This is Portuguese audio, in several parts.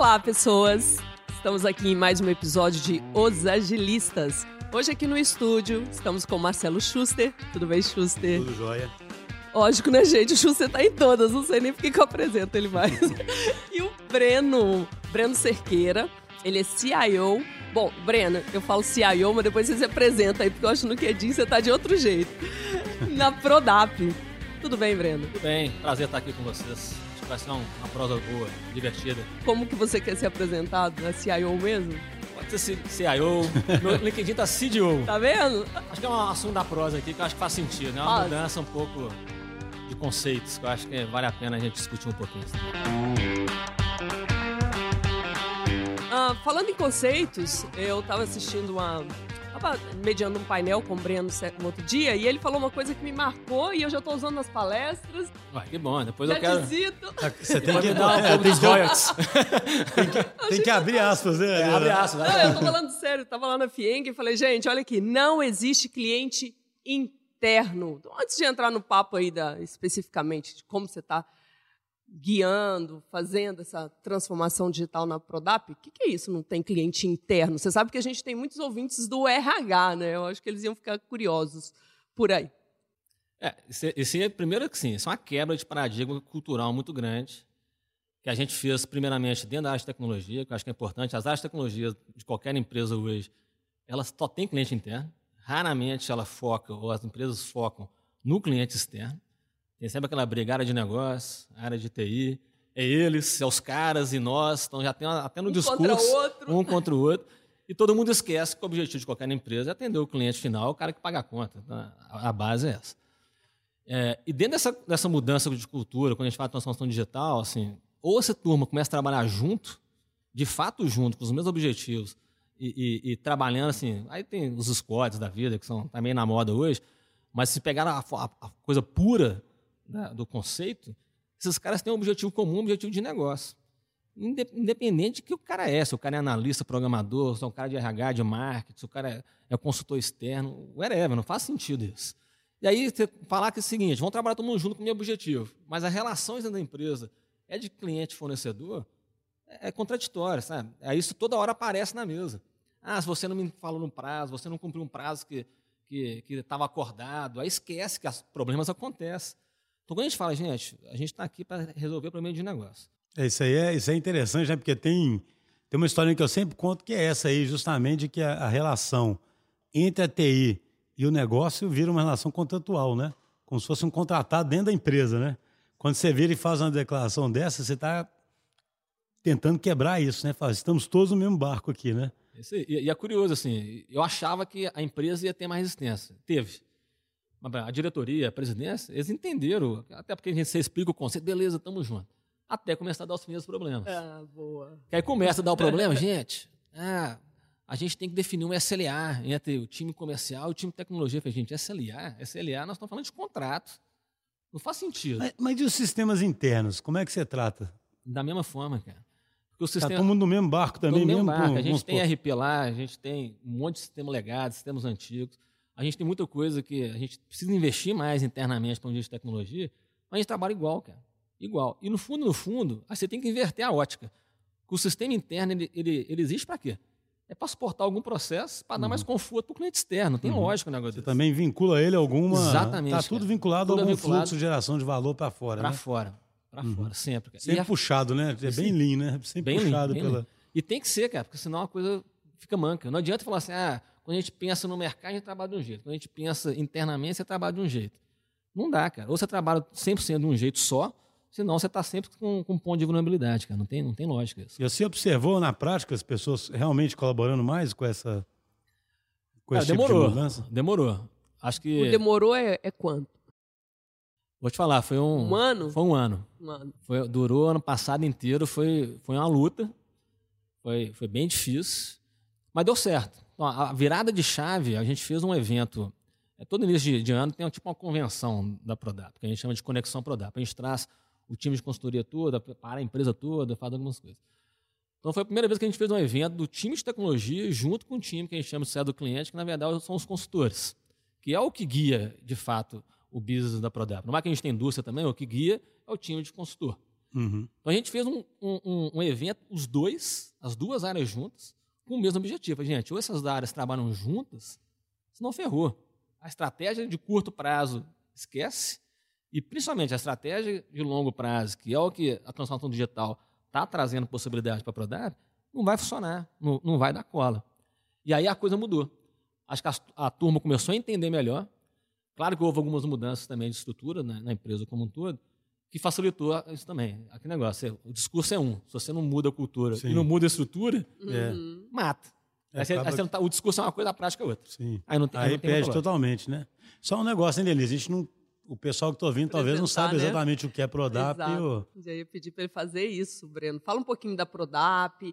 Olá, pessoas! Estamos aqui em mais um episódio de Os Agilistas. Hoje aqui no estúdio estamos com o Marcelo Schuster. Tudo bem, Schuster? Tudo jóia. Lógico, né, gente? O Schuster tá em todas, não sei nem porque que eu apresento ele mais. e o Breno, Breno Cerqueira, ele é CIO. Bom, Breno, eu falo CIO, mas depois você se apresenta aí, porque eu acho que no QEDIN você tá de outro jeito. Na Prodap. Tudo bem, Breno? Tudo bem, prazer estar aqui com vocês. Ser uma prosa boa, divertida. Como que você quer ser apresentado? É CIO mesmo? Pode ser CIO, meu LinkedIn tá CDO. Tá vendo? Acho que é um assunto da prosa aqui que eu acho que faz sentido, né? Uma mudança um pouco de conceitos que eu acho que vale a pena a gente discutir um pouquinho. Ah, falando em conceitos, eu tava assistindo uma. Tava mediando um painel com o Breno no outro dia e ele falou uma coisa que me marcou e eu já tô usando nas palestras. Ué, que bom, depois já eu quero. Visito. Você tem que, dar um pouco dos royalties. tem que, tem que abrir aspas, né? É, abre aspas. Não, eu tô falando sério, tava lá na Fieng e falei, gente, olha aqui, não existe cliente interno. Antes de entrar no papo aí da, especificamente de como você está guiando, fazendo essa transformação digital na Prodap, o que, que, é isso? Não tem cliente interno? Você sabe que a gente tem muitos ouvintes do RH, né? Eu acho que eles iam ficar curiosos por aí. É, esse, é primeiro que sim, isso é uma quebra de paradigma cultural muito grande que a gente fez primeiramente dentro da área de tecnologia, que eu acho que é importante. As áreas de tecnologia de qualquer empresa hoje, elas só têm cliente interno. Raramente ela foca, ou as empresas focam no cliente externo. Tem sempre aquela briga, área de negócio, área de TI. É eles, é os caras e nós. Então já tem até no um discurso. Contra. Um contra o outro. E todo mundo esquece que o objetivo de qualquer empresa é atender o cliente final, o cara que paga a conta. Então, a base é essa. É, e dentro dessa, dessa mudança de cultura, quando a gente fala de transformação digital, assim, ou essa turma começa a trabalhar junto, de fato junto, com os mesmos objetivos, e, e, e trabalhando assim, aí tem os squads da vida, que são também na moda hoje, mas se pegar a, a, a coisa pura né, do conceito, esses caras têm um objetivo comum, um objetivo de negócio. Independente de que o cara é, se o cara é analista, programador, se é um cara de RH, de marketing, se o cara é, é consultor externo, whatever, não faz sentido isso. E aí falar que é o seguinte, vamos trabalhar todo mundo junto com o meu objetivo, mas as relações dentro da empresa é de cliente-fornecedor, é, é contraditório, sabe? Aí isso toda hora aparece na mesa. Ah, se você não me falou no prazo, você não cumpriu um prazo que estava que, que acordado, aí esquece que os problemas acontecem. Então, quando a gente fala, gente, a gente está aqui para resolver o problema de negócio. É, isso, aí é, isso é interessante, né? Porque tem, tem uma história que eu sempre conto que é essa aí, justamente que a, a relação entre a TI e o negócio vira uma relação contratual, né? Como se fosse um contratado dentro da empresa, né? Quando você vira e faz uma declaração dessa, você está tentando quebrar isso, né? Fala, estamos todos no mesmo barco aqui, né? E, é curioso, assim, eu achava que a empresa ia ter mais resistência. Teve. A diretoria, a presidência, eles entenderam, até porque a gente se explica o conceito, beleza, estamos juntos. Até começar a dar os primeiros problemas. Ah, boa. Que aí começa a dar o problema, gente, ah, a gente tem que definir um SLA entre o time comercial e o time de tecnologia. Eu falei, gente, SLA, SLA, nós estamos falando de contrato. Não faz sentido. Mas, mas e os sistemas internos? Como é que você trata? Da mesma forma, cara. Porque o sistema... Tá todo mundo no mesmo barco também, mesmo, mesmo barco. a gente tem RP lá, a gente tem um monte de sistema legado, sistemas antigos. A gente tem muita coisa que a gente precisa investir mais internamente para um dia de tecnologia, mas a gente trabalha igual, cara. Igual. E no fundo, no fundo, aí você tem que inverter a ótica. Que o sistema interno, ele, ele, ele existe para quê? É para suportar algum processo, para uhum. dar mais conforto para o cliente externo. Tem uhum. lógica o negócio Você desse. também vincula ele a alguma... Exatamente. Está tudo vinculado tudo a algum vinculado fluxo de geração de valor para fora, Para né? fora. Para uhum. fora, sempre. Cara. Sempre a... puxado, né? É bem lean, né? Sempre bem puxado lean, pela... Lean. E tem que ser, cara, porque senão a coisa fica manca. Não adianta falar assim, ah, quando a gente pensa no mercado, a gente trabalha de um jeito. Quando a gente pensa internamente, você trabalha de um jeito. Não dá, cara. Ou você trabalha 100% de um jeito só, senão você está sempre com, com um ponto de vulnerabilidade, cara. Não tem, não tem lógica isso. E você observou na prática as pessoas realmente colaborando mais com essa com esse demorou, tipo de mudança? Demorou. Acho que. O demorou é, é quanto? Vou te falar, foi um. Um ano? Foi um ano. Um ano. Foi, durou ano passado inteiro, foi, foi uma luta. Foi, foi bem difícil. Mas deu certo. Então, a virada de chave, a gente fez um evento. É, todo início de, de ano tem tipo uma convenção da Prodap, que a gente chama de Conexão Prodap. A gente traz o time de consultoria toda, para a empresa toda, faz algumas coisas. Então foi a primeira vez que a gente fez um evento do time de tecnologia junto com o time que a gente chama de do cliente, que na verdade são os consultores, que é o que guia, de fato, o business da Prodap. Não é que a gente tem indústria também, o que guia é o time de consultor. Uhum. Então a gente fez um, um, um evento, os dois, as duas áreas juntas, com o mesmo objetivo. Gente, ou essas áreas trabalham juntas, senão ferrou. A estratégia de curto prazo esquece, e principalmente a estratégia de longo prazo, que é o que a transformação digital está trazendo possibilidade para a Prodap, não vai funcionar, não, não vai dar cola. E aí a coisa mudou. Acho que a, a, turma começou a entender melhor. Claro que houve algumas mudanças também de estrutura né, na empresa como um todo, que facilitou isso também. Aquele negócio, o discurso é um. Se você não muda a cultura Sim. e não muda a estrutura, uhum. mata. É, aí você, aí tá, o discurso é uma coisa, a prática é outra. Sim. Aí, não tem, aí, aí não perde totalmente, né? Só um negócio, hein, Denise? A gente não o pessoal que está ouvindo talvez não sabe né? exatamente o que é Prodap. Exato. Eu... Ia pedir para ele fazer isso, Breno. Fala um pouquinho da Prodap.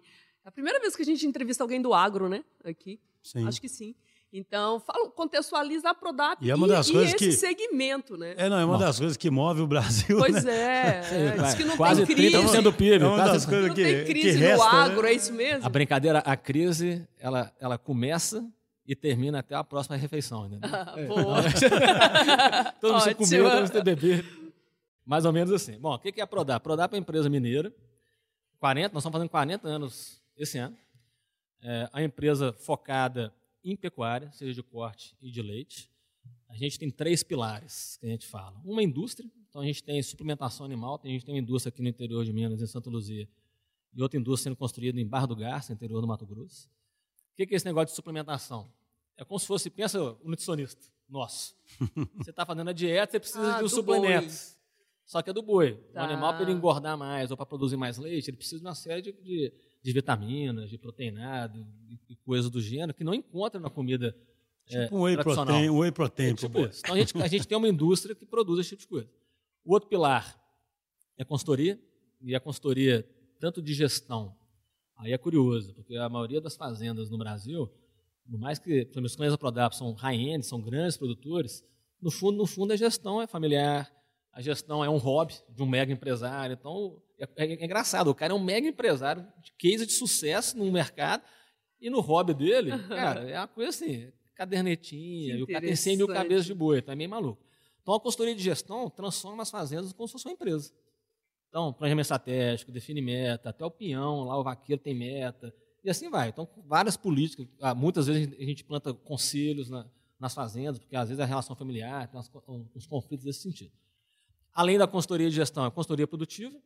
É a primeira vez que a gente entrevista alguém do agro, né? Aqui. Sim. Acho que sim. Então, fala, contextualiza a Prodap e, é uma das e, coisas e esse que... segmento, né? É, não, é uma Bom. das coisas que move o Brasil. Pois né? é, é. Diz que não Quase tem crise. 30% do PIB. É uma das coisas que, não tem crise que resta, no agro, né? é isso mesmo? A brincadeira, a crise, ela, ela começa e termina até a próxima refeição. Né? Ah, boa. Todo mundo comer, todo mundo beber. Mais ou menos assim. Bom, o que é a Prodap? Prodap é uma empresa mineira. 40, nós estamos fazendo 40 anos esse ano. É a empresa focada em pecuária, seja de corte e de leite. A gente tem três pilares que a gente fala. Uma é indústria, então a gente tem suplementação animal, a gente tem uma indústria aqui no interior de Minas, em Santa Luzia, e outra indústria sendo construída em Barra do Garça, interior do Mato Grosso. O que é esse negócio de suplementação? É como se fosse, pensa o nutricionista nosso. Você está fazendo a dieta, você precisa ah, de um suplemento. Boi. Só que é do boi. Tá. O animal, para ele engordar mais ou para produzir mais leite, ele precisa de uma série de, de, de vitaminas, de proteinado e, coisas do gênero que não encontra na comida é, tipo é, um whey protein, um whey protein. É tipo então a gente, a gente tem uma indústria que produz esse tipo de coisa. O outro pilar é a consultoria, e a consultoria tanto de gestão, aí é curioso, porque a maioria das fazendas no Brasil por mais que os clientes da Prodap são high-end, são grandes produtores, no fundo, no fundo a gestão é familiar, a gestão é um hobby de um mega empresário. Então, é, é, é engraçado, o cara é um mega empresário de case de sucesso no mercado e no hobby dele, cara, é uma coisa assim, cadernetinha, e o cara tem 100 mil cabeças de boi, tá meio maluco. Então, a consultoria de gestão transforma as fazendas como se fosse uma empresa. Então, planejamento estratégico, define meta, até o peão, lá o vaqueiro tem meta, e assim vai. Então, várias políticas. Ah, muitas vezes a gente planta conselhos na, nas fazendas, porque às vezes é a relação familiar, tem uns conflitos desse sentido. Além da consultoria de gestão, a consultoria produtiva,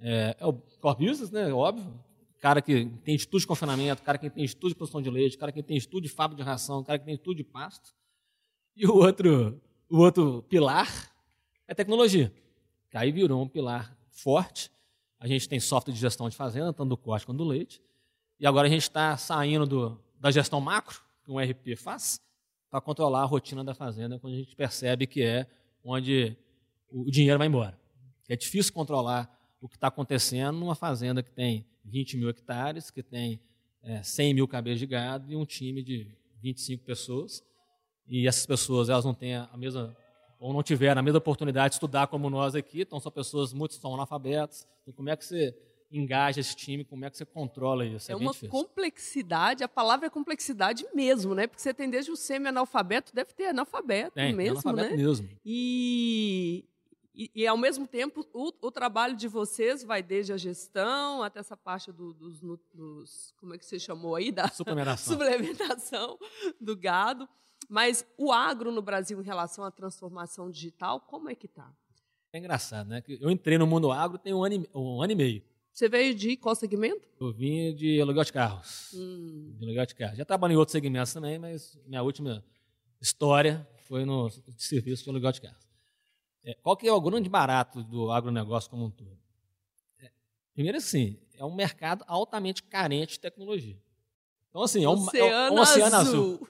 é, é o core business, né, óbvio. Cara que tem estudo de confinamento, cara que tem estudo de produção de leite, cara que tem estudo de fábrica de ração, cara que tem estudo de pasto. E o outro, o outro pilar é tecnologia, que aí virou um pilar forte. A gente tem software de gestão de fazenda, tanto do corte quanto do leite. E agora a gente está saindo do, da gestão macro, que um RP faz, para controlar a rotina da fazenda, quando a gente percebe que é onde o dinheiro vai embora. É difícil controlar o que está acontecendo numa fazenda que tem 20 mil hectares, que tem é, 100 mil cabeças de gado e um time de 25 pessoas. E essas pessoas elas não têm a mesma ou não tiveram a mesma oportunidade de estudar como nós aqui, então são pessoas muito são analfabetas. Então, como é que você engaja esse time, como é que você controla isso? É, é uma difícil. complexidade, a palavra é complexidade mesmo, né? Porque você tem desde o semi-analfabeto, deve ter analfabeto tem, mesmo, analfabeto né? mesmo. E, e, e, ao mesmo tempo, o, o, trabalho de vocês vai desde a gestão até essa parte do, dos, dos, como é que você chamou aí? Da suplementação. suplementação do gado. Mas o agro no Brasil em relação à transformação digital, como é que está? É engraçado, né? Eu entrei no mundo agro tem um ano, um ano e meio. Você veio de qual segmento? Eu vim de aluguel de carros. Hum. De aluguel de carros. Já trabalhei em outros segmentos também, mas minha última história foi no serviço de aluguel de carros. É, qual que é o grande barato do agronegócio como um todo? É, primeiro, assim, é um mercado altamente carente de tecnologia. Então, assim, é um oceano, é um oceano azul. azul.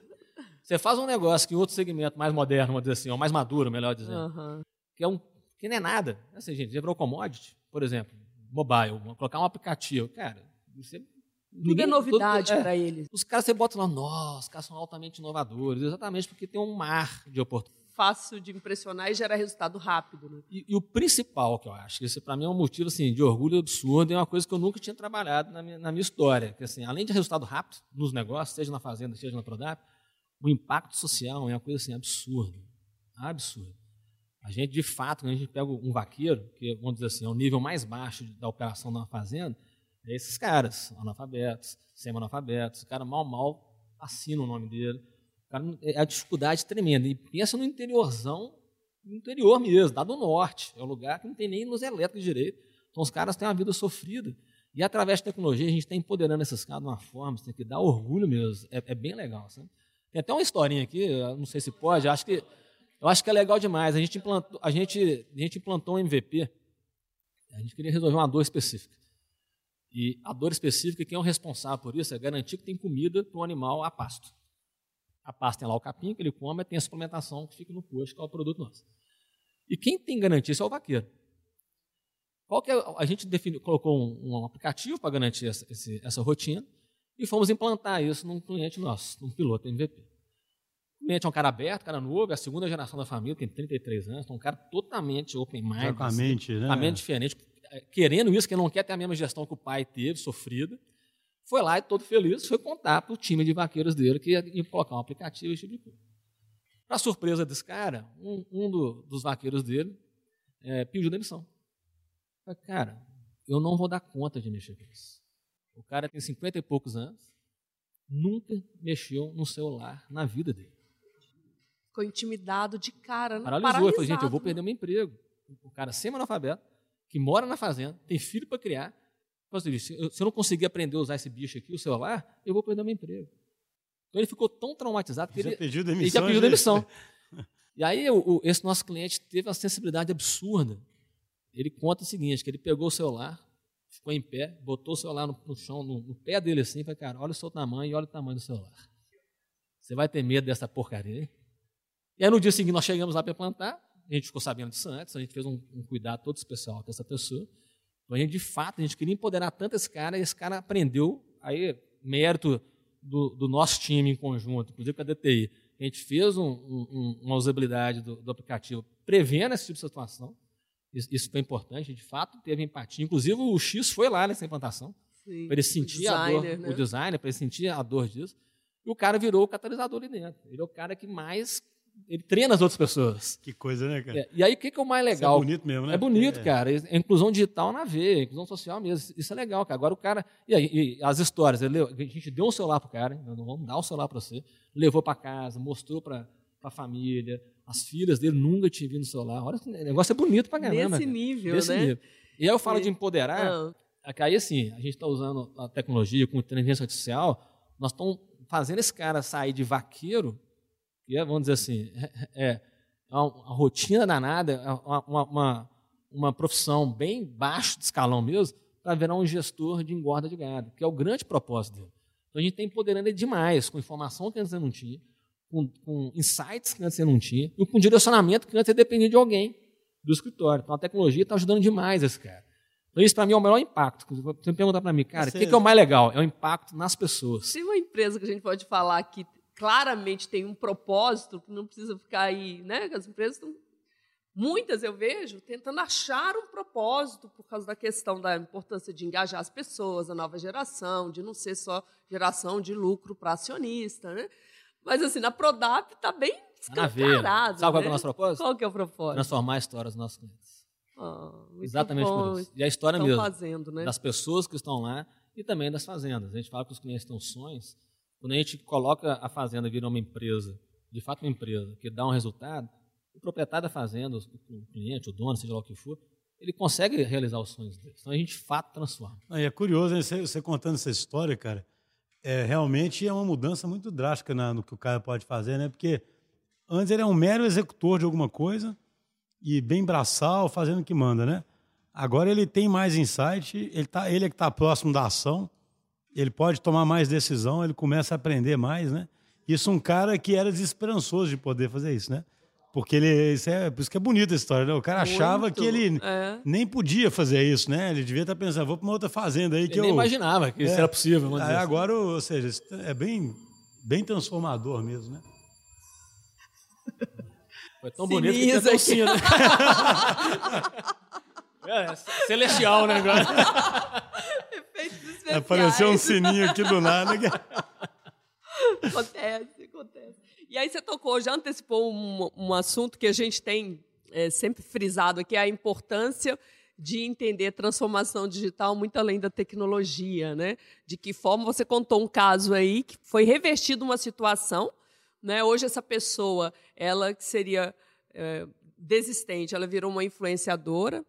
Você faz um negócio que outro segmento mais moderno, vamos dizer assim, ou mais maduro, melhor dizendo, uhum. que, é um, que não é nada. Assim, gente, já virou commodity, por exemplo mobile, colocar um aplicativo. Cara, você tudo é Ninguém, é novidade é, para eles. Os caras você bota lá, nossa, os caras são altamente inovadores, exatamente porque tem um mar de oportunidades. Fácil de impressionar e gera resultado rápido. Né? E, e, o principal que eu acho, esse para mim é um motivo assim, de orgulho absurdo, é uma coisa que eu nunca tinha trabalhado na minha, na minha história. Que, assim, além de resultado rápido nos negócios, seja na fazenda, seja na Prodap, o impacto social é uma coisa assim, absurda. Absurda. A gente, de fato, quando a gente pega um vaqueiro, que vamos dizer assim, é o nível mais baixo da operação da fazenda, é esses caras, analfabetos, semi-analfabetos, o cara mal, mal assina o nome dele. É a dificuldade tremenda. E pensa no interiorzão, no interior mesmo, dado no norte. É um lugar que não tem nem luz elétrica direito. Então os caras têm uma vida sofrida. E através da tecnologia a gente está empoderando esses caras de uma forma, tem que dar orgulho mesmo. É, é bem legal. Sabe? Tem até uma historinha aqui, não sei se pode, acho que, eu acho que é legal demais. A gente implantou, a gente, a gente implantou um MVP, a gente queria resolver uma dor específica. E a dor específica, quem é o responsável por isso é garantir que tem comida para o animal a pasto. A pasto tem lá o capim que ele come, tem a suplementação que fica no posto, que é o produto nosso. E quem tem garantia isso é o vaqueiro. Qual que é, a gente definiu, colocou um, um aplicativo para garantir essa, esse, essa rotina e fomos implantar isso num cliente nosso, num piloto MVP. O cliente é um cara aberto, cara novo, é a segunda geração da família, tem 33 anos, então é um cara totalmente open mind. Com a mente, assim, né? A mente diferente, é, querendo isso, que não quer ter a mesma gestão que o pai teve, sofrida. Foi lá e todo feliz, foi contar para o time de vaqueiros dele que ia, colocar um aplicativo e tipo de coisa. Para surpresa desse cara, um, um do, dos vaqueiros dele é, pediu demissão. Falei, cara, eu não vou dar conta de mexer com isso. O cara tem 50 e poucos anos, nunca mexeu no celular na vida dele. Ficou intimidado de cara, né? Paralisou. Eu falei, gente, eu vou perder meu emprego. O cara semi-analfabeto, que mora na fazenda, tem filho para criar. Se eu não conseguir aprender a usar esse bicho aqui, o celular, eu vou perder meu emprego. Então ele ficou tão traumatizado que já ele, pediu demissão, ele já pediu demissão. e aí o, esse nosso cliente teve uma sensibilidade absurda ele conta o seguinte, que ele pegou o celular, ficou em pé, botou o celular no, no chão, no, no, pé dele assim, e falou, cara, olha o seu tamanho e olha o tamanho do celular. Você vai ter medo dessa porcaria? E aí no dia seguinte nós chegamos lá para plantar, a gente ficou sabendo disso antes, a gente fez um, um cuidado todo especial com essa pessoa. Então a gente, de fato, a gente queria empoderar tanto esse cara, e esse cara aprendeu, aí, mérito do, do nosso time em conjunto, inclusive com a DTI, a gente fez um, um, uma usabilidade do, do aplicativo prevendo esse tipo de situação. Isso, isso foi importante, de fato, teve empatia. Inclusive, o X foi lá nessa implantação. Para ele sentir designer, a dor, né? o designer, para ele sentir a dor disso. E o cara virou o catalisador ali dentro. Ele é o cara que mais. Ele treina as outras pessoas. Que coisa, né, cara? É, e aí, o que, que é o mais legal? Isso é bonito mesmo, né? É bonito, é. cara. É inclusão digital na veia, inclusão social mesmo. Isso é legal, cara. Agora o cara. E, aí, e as histórias, ele, a gente deu um celular pro cara, não vamos dar o um celular para você, levou para casa, mostrou para a família, as filhas dele nunca tinham vindo no celular. Olha, o negócio é bonito pra caramba. Nesse nível, Nesse né? Nível. E aí eu falo de empoderar, ah. É aí assim, a gente está usando a tecnologia com inteligência artificial, nós estamos fazendo esse cara sair de vaqueiro, que é, vamos dizer assim, é, é uma, uma rotina danada, é uma, uma, uma profissão bem baixo de escalão mesmo, para virar um gestor de engorda de gado, que é o grande propósito dele. Então a gente está empoderando ele demais, com informação que antes não tinha, com, com insights que antes você não tinha, e com direcionamento que antes você dependia de alguém do escritório. Então a tecnologia está ajudando demais esse cara. Então, isso para mim é o melhor impacto. Você perguntar para mim, cara, o que, que, é o mais legal? É o impacto nas pessoas. Tem uma empresa que a gente pode falar que claramente tem um propósito, que não precisa ficar aí, né? As empresas estão. Muitas eu vejo tentando achar um propósito por causa da questão da importância de engajar as pessoas, a nova geração, de não ser só geração de lucro para acionista, né? Mas assim, na Prodap está bem escancarado. Sabe qual né? é o nosso propósito? Qual que é o propósito? Transformar a história dos nossos clientes. Ah, Exatamente bom. por isso. E a história mesmo. Fazendo, né? Das pessoas que estão lá e também das fazendas. A gente fala que os clientes têm sonhos. Quando a gente coloca a fazenda virar uma empresa, de fato uma empresa, que dá um resultado, o proprietário da fazenda, o cliente, o dono, seja lá o que for, ele consegue realizar os sonhos dele. Então a gente, de fato, transforma. Ah, é curioso, você, você contando essa história, cara é, realmente é uma mudança muito drástica na, no que o cara pode fazer, né? Porque antes ele é um mero executor de alguma coisa e bem braçal, fazendo o que manda, né? Agora ele tem mais insight, ele, tá, ele é que está próximo da ação, ele pode tomar mais decisão, ele começa a aprender mais, né? Isso um cara que era desesperançoso de poder fazer isso, né? Porque ele, isso é, por isso que é bonita a história, né? O cara Muito, achava que ele é. nem podia fazer isso, né? Ele devia estar pensando, vou para uma outra fazenda aí que ele eu... nem imaginava que isso é, era possível. Aí, assim. agora, ou seja, é bem, bem transformador mesmo, né? Foi tão bonito que até sino, né? é, celestial, né? Agora. Efeitos especiais. Apareceu um sininho aqui do nada. acontece, acontece. E aí você tocou, já antecipou um, um assunto que a gente tem é, sempre frisado aqui a importância de entender transformação digital muito além da tecnologia, né? De que forma você contou um caso aí que foi revestido uma situação, né? Hoje essa pessoa, ela que seria é, desistente, ela virou uma influenciadora.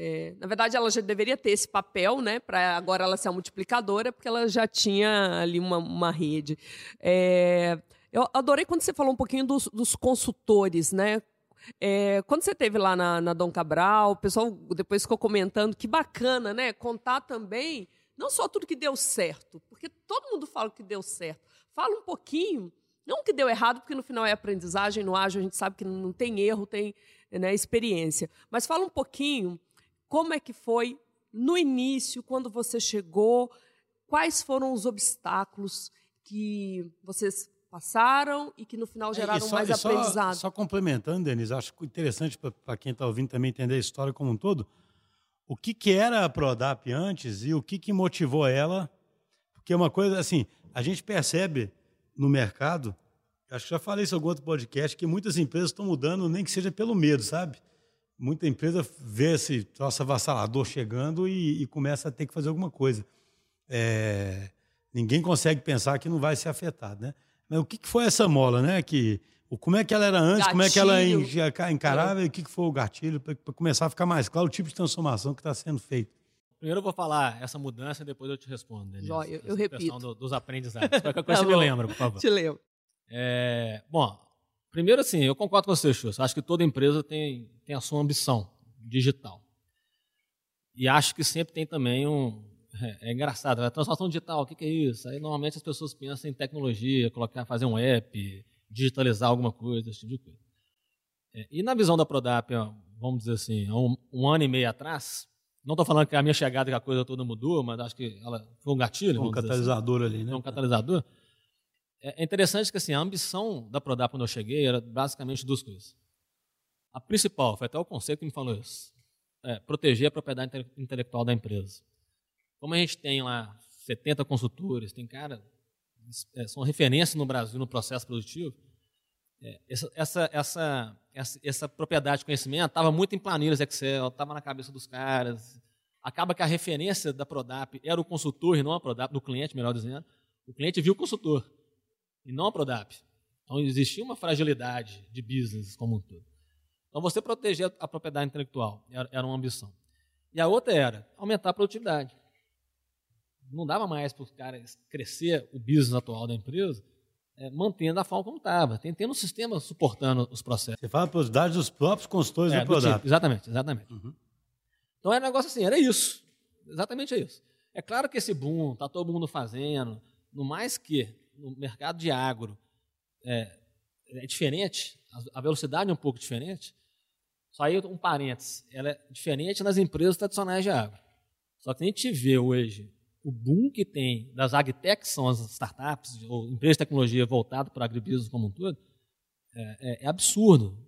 É, na verdade, ela já deveria ter esse papel, né? Para agora ela ser a multiplicadora, porque ela já tinha ali uma, uma rede. É, eu adorei quando você falou um pouquinho dos, dos consultores, né? É, quando você teve lá na, na Dom Cabral, o pessoal depois ficou comentando que bacana, né? Contar também, não só tudo que deu certo, porque todo mundo fala que deu certo. Fala um pouquinho, não que deu errado, porque no final é aprendizagem, no ágil a gente sabe que não tem erro, tem né, experiência. Mas fala um pouquinho como é que foi no início, quando você chegou, quais foram os obstáculos que vocês passaram e que no final é, geraram só, mais aprendizado. Só, só complementando, Denise, acho interessante para quem está ouvindo também entender a história como um todo. O que, que era a Prodap antes e o que, que motivou ela? Porque é uma coisa assim, a gente percebe no mercado, acho que já falei isso em algum outro podcast, que muitas empresas estão mudando, nem que seja pelo medo, sabe? Muita empresa vê esse troço avassalador chegando e, e começa a ter que fazer alguma coisa. É, ninguém consegue pensar que não vai ser afetado, né? Mas o que, que foi essa mola, né? Que, como é que ela era antes, gatilho. como é que ela encarava é. e o que, que foi o gatilho, para começar a ficar mais claro o tipo de transformação que está sendo feito. Primeiro eu vou falar essa mudança e depois eu te respondo. Denise, Jó, eu, eu repito. Do, dos aprendizados. Qualquer coisa tá você me lembra, por favor. Te lembro. É, bom, primeiro assim, eu concordo com você, Chus. Acho que toda empresa tem, tem a sua ambição digital. E acho que sempre tem também um, é, é engraçado, a transformação digital, o que, que, é isso? Aí normalmente as pessoas pensam em tecnologia, colocar, fazer um app, digitalizar alguma coisa, esse tipo de coisa. É, e na visão da Prodap, vamos dizer assim, um, um ano e meio atrás, não estou falando que a minha chegada que a coisa toda mudou, mas acho que ela foi um gatilho. Um assim. catalisador assim. ali, né? Um catalisador. É, é interessante que assim, a ambição da Prodap quando eu cheguei era basicamente duas coisas. A principal, foi até o conceito que me falou isso, é proteger a propriedade intelectual da empresa. Como a gente tem lá 70 consultores, tem cara, é, são referências no Brasil no processo produtivo, é, essa, essa, essa, essa, essa propriedade de conhecimento estava muito em planilhas Excel, estava na cabeça dos caras. Acaba que a referência da Prodap era o consultor e não a Prodap, do cliente, melhor dizendo. O cliente viu o consultor e não a Prodap. Então existia uma fragilidade de business como um todo. Então você proteger a propriedade intelectual era, uma ambição. E a outra era aumentar a produtividade não dava mais para os caras crescer o business atual da empresa, é, mantendo a forma como estava, tendo um sistema suportando os processos. Você fala dados dos próprios consultores é, do produto. Tipo, exatamente, exatamente. Uhum. Então era um negócio assim, era isso. Exatamente isso. É claro que esse boom, está todo mundo fazendo, no mais que no mercado de agro é, é diferente, a velocidade é um pouco diferente. Só aí um parênteses, ela é diferente nas empresas tradicionais de agro. Só que a gente vê hoje o boom que tem das agtechs, são as startups ou empresas de tecnologia voltadas para o agribusiness como um todo, é, é, é, absurdo.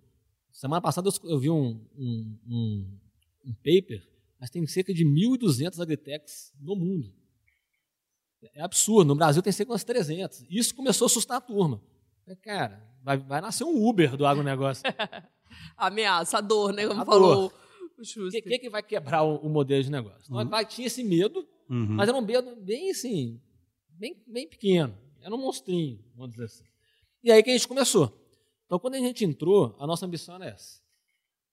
Semana passada eu vi um, um, um, um paper, mas tem cerca de 1.200 agritechs no mundo. É absurdo. No Brasil tem cerca de umas 300. Isso começou a assustar a turma. Cara, vai, vai nascer um Uber do agronegócio. Ameaçador, né? Como falou o O que, que, vai quebrar o, o modelo de negócio? Então, uhum. vai, tinha esse medo Uhum. Mas era um medo bem assim, bem, bem pequeno. Era um monstrinho, vamos dizer assim. E aí que a gente começou. Então, quando a gente entrou, a nossa ambição era essa.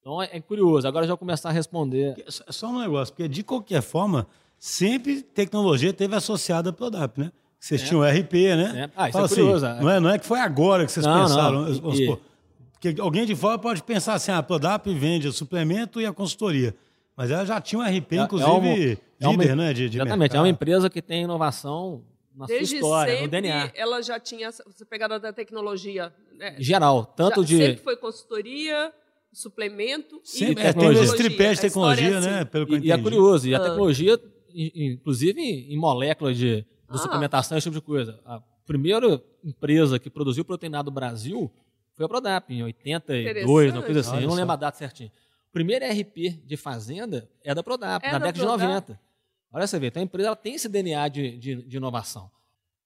Então, é, é curioso. Agora já vou começar a responder. Só um negócio, porque de qualquer forma, sempre tecnologia teve associada a Prodap, né? Vocês é. tinham RP, né? É. Ah, isso Fala é curioso. Assim, não, é, não é que foi agora que vocês não, pensaram. Não. E, porque alguém de fora pode pensar assim, a Prodap vende o suplemento e a consultoria. Mas ela já tinha um RP, é, inclusive, é uma, líder, é uma, né? De, de exatamente, mercado. é uma empresa que tem inovação na Desde sua história, sempre, no DNA. Ela já tinha essa pegada da tecnologia. Né? Geral, tanto já, de. Sempre foi consultoria, suplemento sempre, e é, tecnologia. Tem esse tripé de tecnologia, é assim. né? Pelo que e, e é curioso, e a ah. Inclusive em moléculas de, de ah. suplementação, esse tipo de coisa. A primeira empresa que produziu proteinado no Brasil foi a Prodap, em 82, uma coisa assim. Eu não lembro a data certinho. O primeiro RP de fazenda é da Prodap, é na da década Prodap. de 90. Olha você vê, então a empresa ela tem esse DNA de, de, de inovação.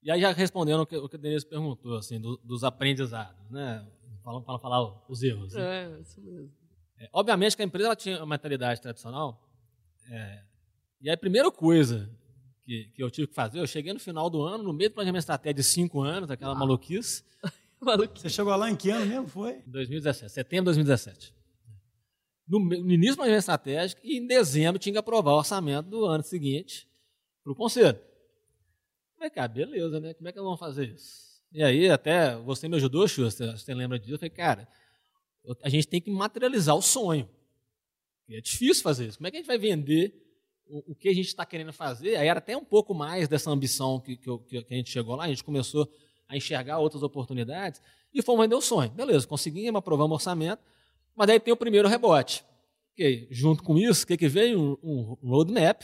E aí já respondendo o que, o que a Denise perguntou, assim, do, dos aprendizados, né? Falando para falar os erros. Né? É, isso mesmo. É, obviamente que a empresa ela tinha uma mentalidade tradicional. É, e a primeira coisa que, que eu tive que fazer, eu cheguei no final do ano, no meio do planejamento estratégico de cinco anos, aquela maluquice. Você chegou lá em que ano mesmo? Foi? 2017, setembro de 2017. No, no início do planejamento estratégico, e em dezembro tinha que aprovar o orçamento do ano seguinte para o conselho. Falei, cara, beleza, né? Como é que nós vamos fazer isso? E aí, até você me ajudou, Schuster, você lembra disso? Eu falei, cara, a gente tem que materializar o sonho. E é difícil fazer isso. Como é que a gente vai vender o, que a gente está querendo fazer? Aí era até um pouco mais dessa ambição que, que, que, a gente chegou lá, a gente começou a enxergar outras oportunidades e fomos vender o sonho. Beleza, conseguimos, aprovamos o orçamento, mas daí tem o primeiro rebote. Okay, junto com isso, o que, que veio? Um, um roadmap,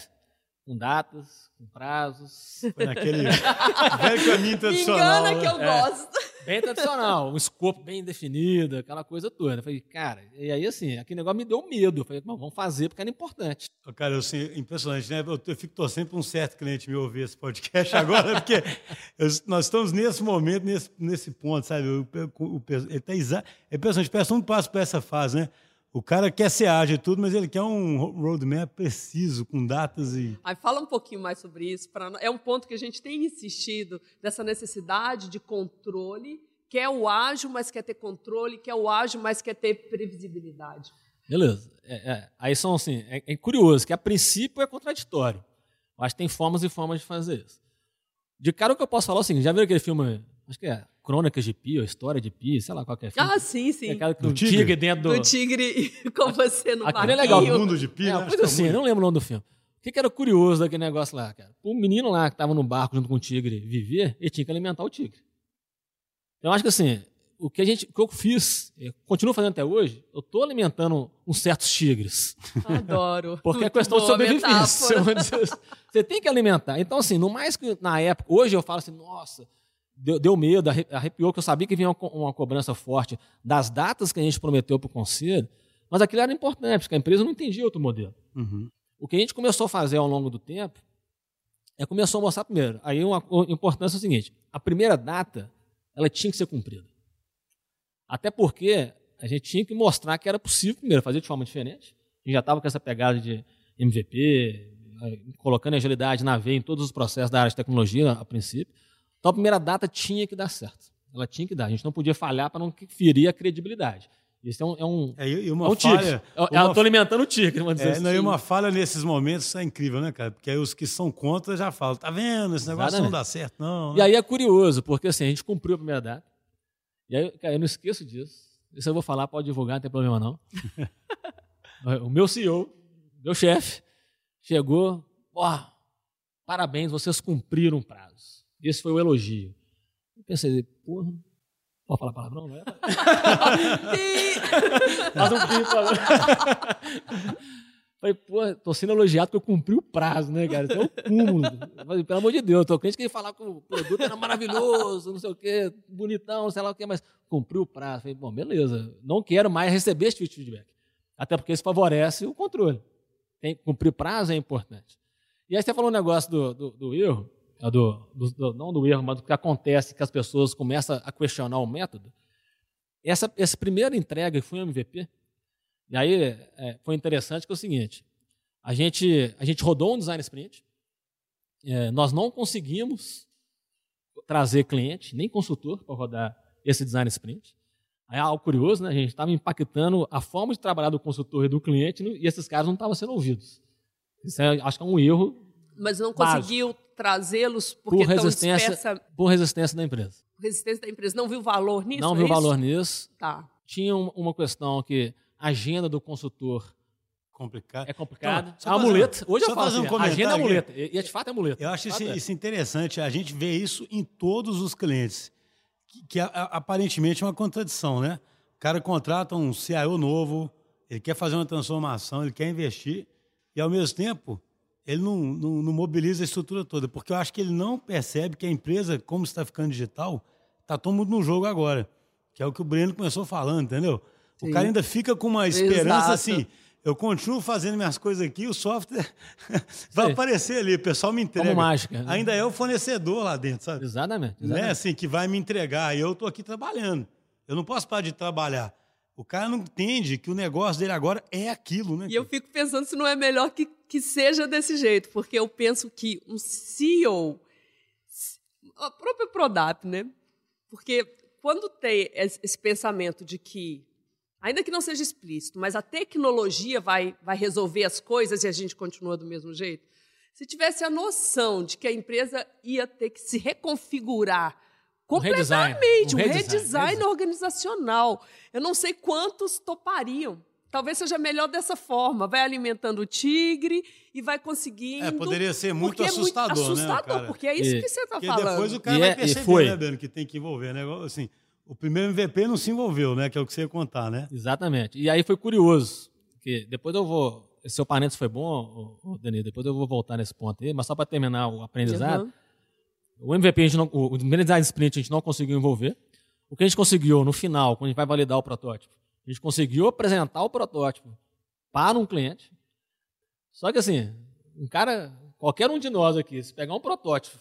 com datas, com prazos. Foi naquele velho caminho tradicional. Engana que eu né? gosto. É, bem tradicional, um escopo bem definido, aquela coisa toda. Eu falei, cara, e aí assim, aquele negócio me deu medo. Eu falei, vamos fazer porque era importante. Cara, eu, assim, impressionante, né? Eu, eu fico torcendo para um certo cliente me ouvir esse podcast agora, porque eu, nós estamos nesse momento, nesse, nesse ponto, sabe? O, o, o, ele tá exa... É impressionante, peço um passo para essa fase, né? O cara quer ser ágil e tudo, mas ele quer um roadmap preciso, com datas e. Aí fala um pouquinho mais sobre isso. Pra... É um ponto que a gente tem insistido, dessa necessidade de controle, quer é o ágil, mas quer ter controle, quer é o ágil, mas quer ter previsibilidade. Beleza. É, é. Aí são assim, é, é, curioso, que a princípio é contraditório. Que tem formas e formas de fazer isso. De cara o que eu posso falar é o seguinte, já viram aquele filme, acho que é Crônicas de Pi, ou História de Pi, sei lá qual é filme. Ah, sim, sim. É aquela com o tigre? tigre dentro do... Do tigre com você no Aquilo é legal. O mundo de Pi, é, né? Coisa assim, eu não lembro o nome do filme. O que, que era curioso daquele negócio lá, cara? O menino lá que estava no barco junto com o tigre viver, ele tinha que alimentar o tigre. Então, eu acho que assim, o que, a gente, o que eu fiz, eu continuo fazendo até hoje, eu estou alimentando uns certos tigres. Adoro. Porque é questão de sobrevivência. Você tem que alimentar. Então, assim, no mais que na época, hoje eu falo assim, nossa, deu, deu medo, arrepiou, que eu sabia que vinha uma, uma cobrança forte das datas que a gente prometeu para o conselho, mas aquilo era importante, porque a empresa não entendia outro modelo. Uhum. O que a gente começou a fazer ao longo do tempo é começou a mostrar primeiro. Aí uma, a importância é o seguinte: a primeira data ela tinha que ser cumprida. Até porque a gente tinha que mostrar que era possível, primeiro, fazer de forma diferente. A gente já estava com essa pegada de MVP, colocando agilidade na veia em todos os processos da área de tecnologia, a princípio. Então a primeira data tinha que dar certo. Ela tinha que dar. A gente não podia falhar para não ferir a credibilidade. Isso é um. É um, é, e uma é um falha. Eu estou alimentando o tigre. Vamos dizer é, assim. não, e uma falha nesses momentos é incrível, né, cara? Porque aí os que são contra já falam: tá vendo? Esse negócio Exatamente. não dá certo, não. Né? E aí é curioso, porque assim, a gente cumpriu a primeira data. E aí, cara, eu não esqueço disso. Isso eu vou falar, pode divulgar, não tem problema não. o meu CEO, meu chefe, chegou, ó, parabéns, vocês cumpriram o prazo. Esse foi o elogio. Eu pensei, porra, pode falar palavrão, não é? Faz um pi, Falei, pô, tô sendo elogiado porque eu cumpri o prazo, né, cara? Isso é o cúmulo. Falei, pelo amor de Deus, tô crente que ele falar que o produto era maravilhoso, não sei o quê, bonitão, sei lá o quê, mas cumpriu o prazo. Falei, bom, beleza, não quero mais receber esse tipo feedback. Até porque isso favorece o controle. Tem, cumprir prazo é importante. E aí você falou um negócio do, do, do erro, é do, do, não do erro, mas do que acontece, que as pessoas começam a questionar o método. Essa, essa primeira entrega, foi um MVP, e aí é, foi interessante que é o seguinte, a gente, a gente rodou um design sprint, é, nós não conseguimos trazer cliente, nem consultor, para rodar esse design sprint. Aí algo curioso, né? a gente estava impactando a forma de trabalhar do consultor e do cliente e esses caras não estavam sendo ouvidos. Isso é, acho que é um erro. Mas não conseguiu trazê-los porque por resistência, dispersa... por resistência da empresa. Resistência da empresa. Não viu valor nisso? Não é viu isso? valor nisso. Tá. Tinha uma questão que a agenda do consultor complicado. É complicado. Então, a muleta. Hoje eu falo um assim, agenda é muleta. E, de fato é muleta. Eu acho isso, é. isso, interessante. A gente vê isso em todos os clientes. Que, que a, a, aparentemente é uma contradição, né? O cara contrata um CIO novo, ele quer fazer uma transformação, ele quer investir, e ao mesmo tempo ele não, não, não mobiliza a estrutura toda. Porque eu acho que ele não percebe que a empresa, como está ficando digital, está todo mundo no jogo agora. Que é o que o Breno começou falando, entendeu? Sim. O cara ainda fica com uma esperança Exato. assim. Eu continuo fazendo minhas coisas aqui, o software vai Sim. aparecer ali, o pessoal me entrega. Como mágica. Né? Ainda é o fornecedor lá dentro, sabe? Exatamente. exatamente. Não é assim que vai me entregar e eu estou aqui trabalhando. Eu não posso parar de trabalhar. O cara não entende que o negócio dele agora é aquilo, né? E eu fico pensando se não é melhor que, que seja desse jeito, porque eu penso que um CEO, a própria Prodap, né? Porque quando tem esse pensamento de que, ainda que não seja explícito, mas a tecnologia vai, vai resolver as coisas e a gente continua do mesmo jeito, se tivesse a noção de que a empresa ia ter que se reconfigurar completamente, um redesign, um redesign, redesign organizacional. Eu não sei quantos topariam. Talvez seja melhor dessa forma. Vai alimentando o tigre e vai conseguindo. É, poderia ser muito assustador, é muito assustador, né, porque é isso e, que você está falando. depois o cara e vai é, perceber, né, Beno, que tem que envolver, né? Assim, o primeiro MVP não se envolveu, né? Que é o que você ia contar, né? Exatamente. E aí foi curioso, que depois eu vou. Seu parênteses foi bom, Danilo, depois eu vou voltar nesse ponto aí, mas só para terminar o aprendizado. Uhum. O MVP, a gente não, o design sprint a gente não conseguiu envolver. O que a gente conseguiu no final, quando a gente vai validar o protótipo, a gente conseguiu apresentar o protótipo para um cliente. Só que assim, um cara, qualquer um de nós aqui, se pegar um protótipo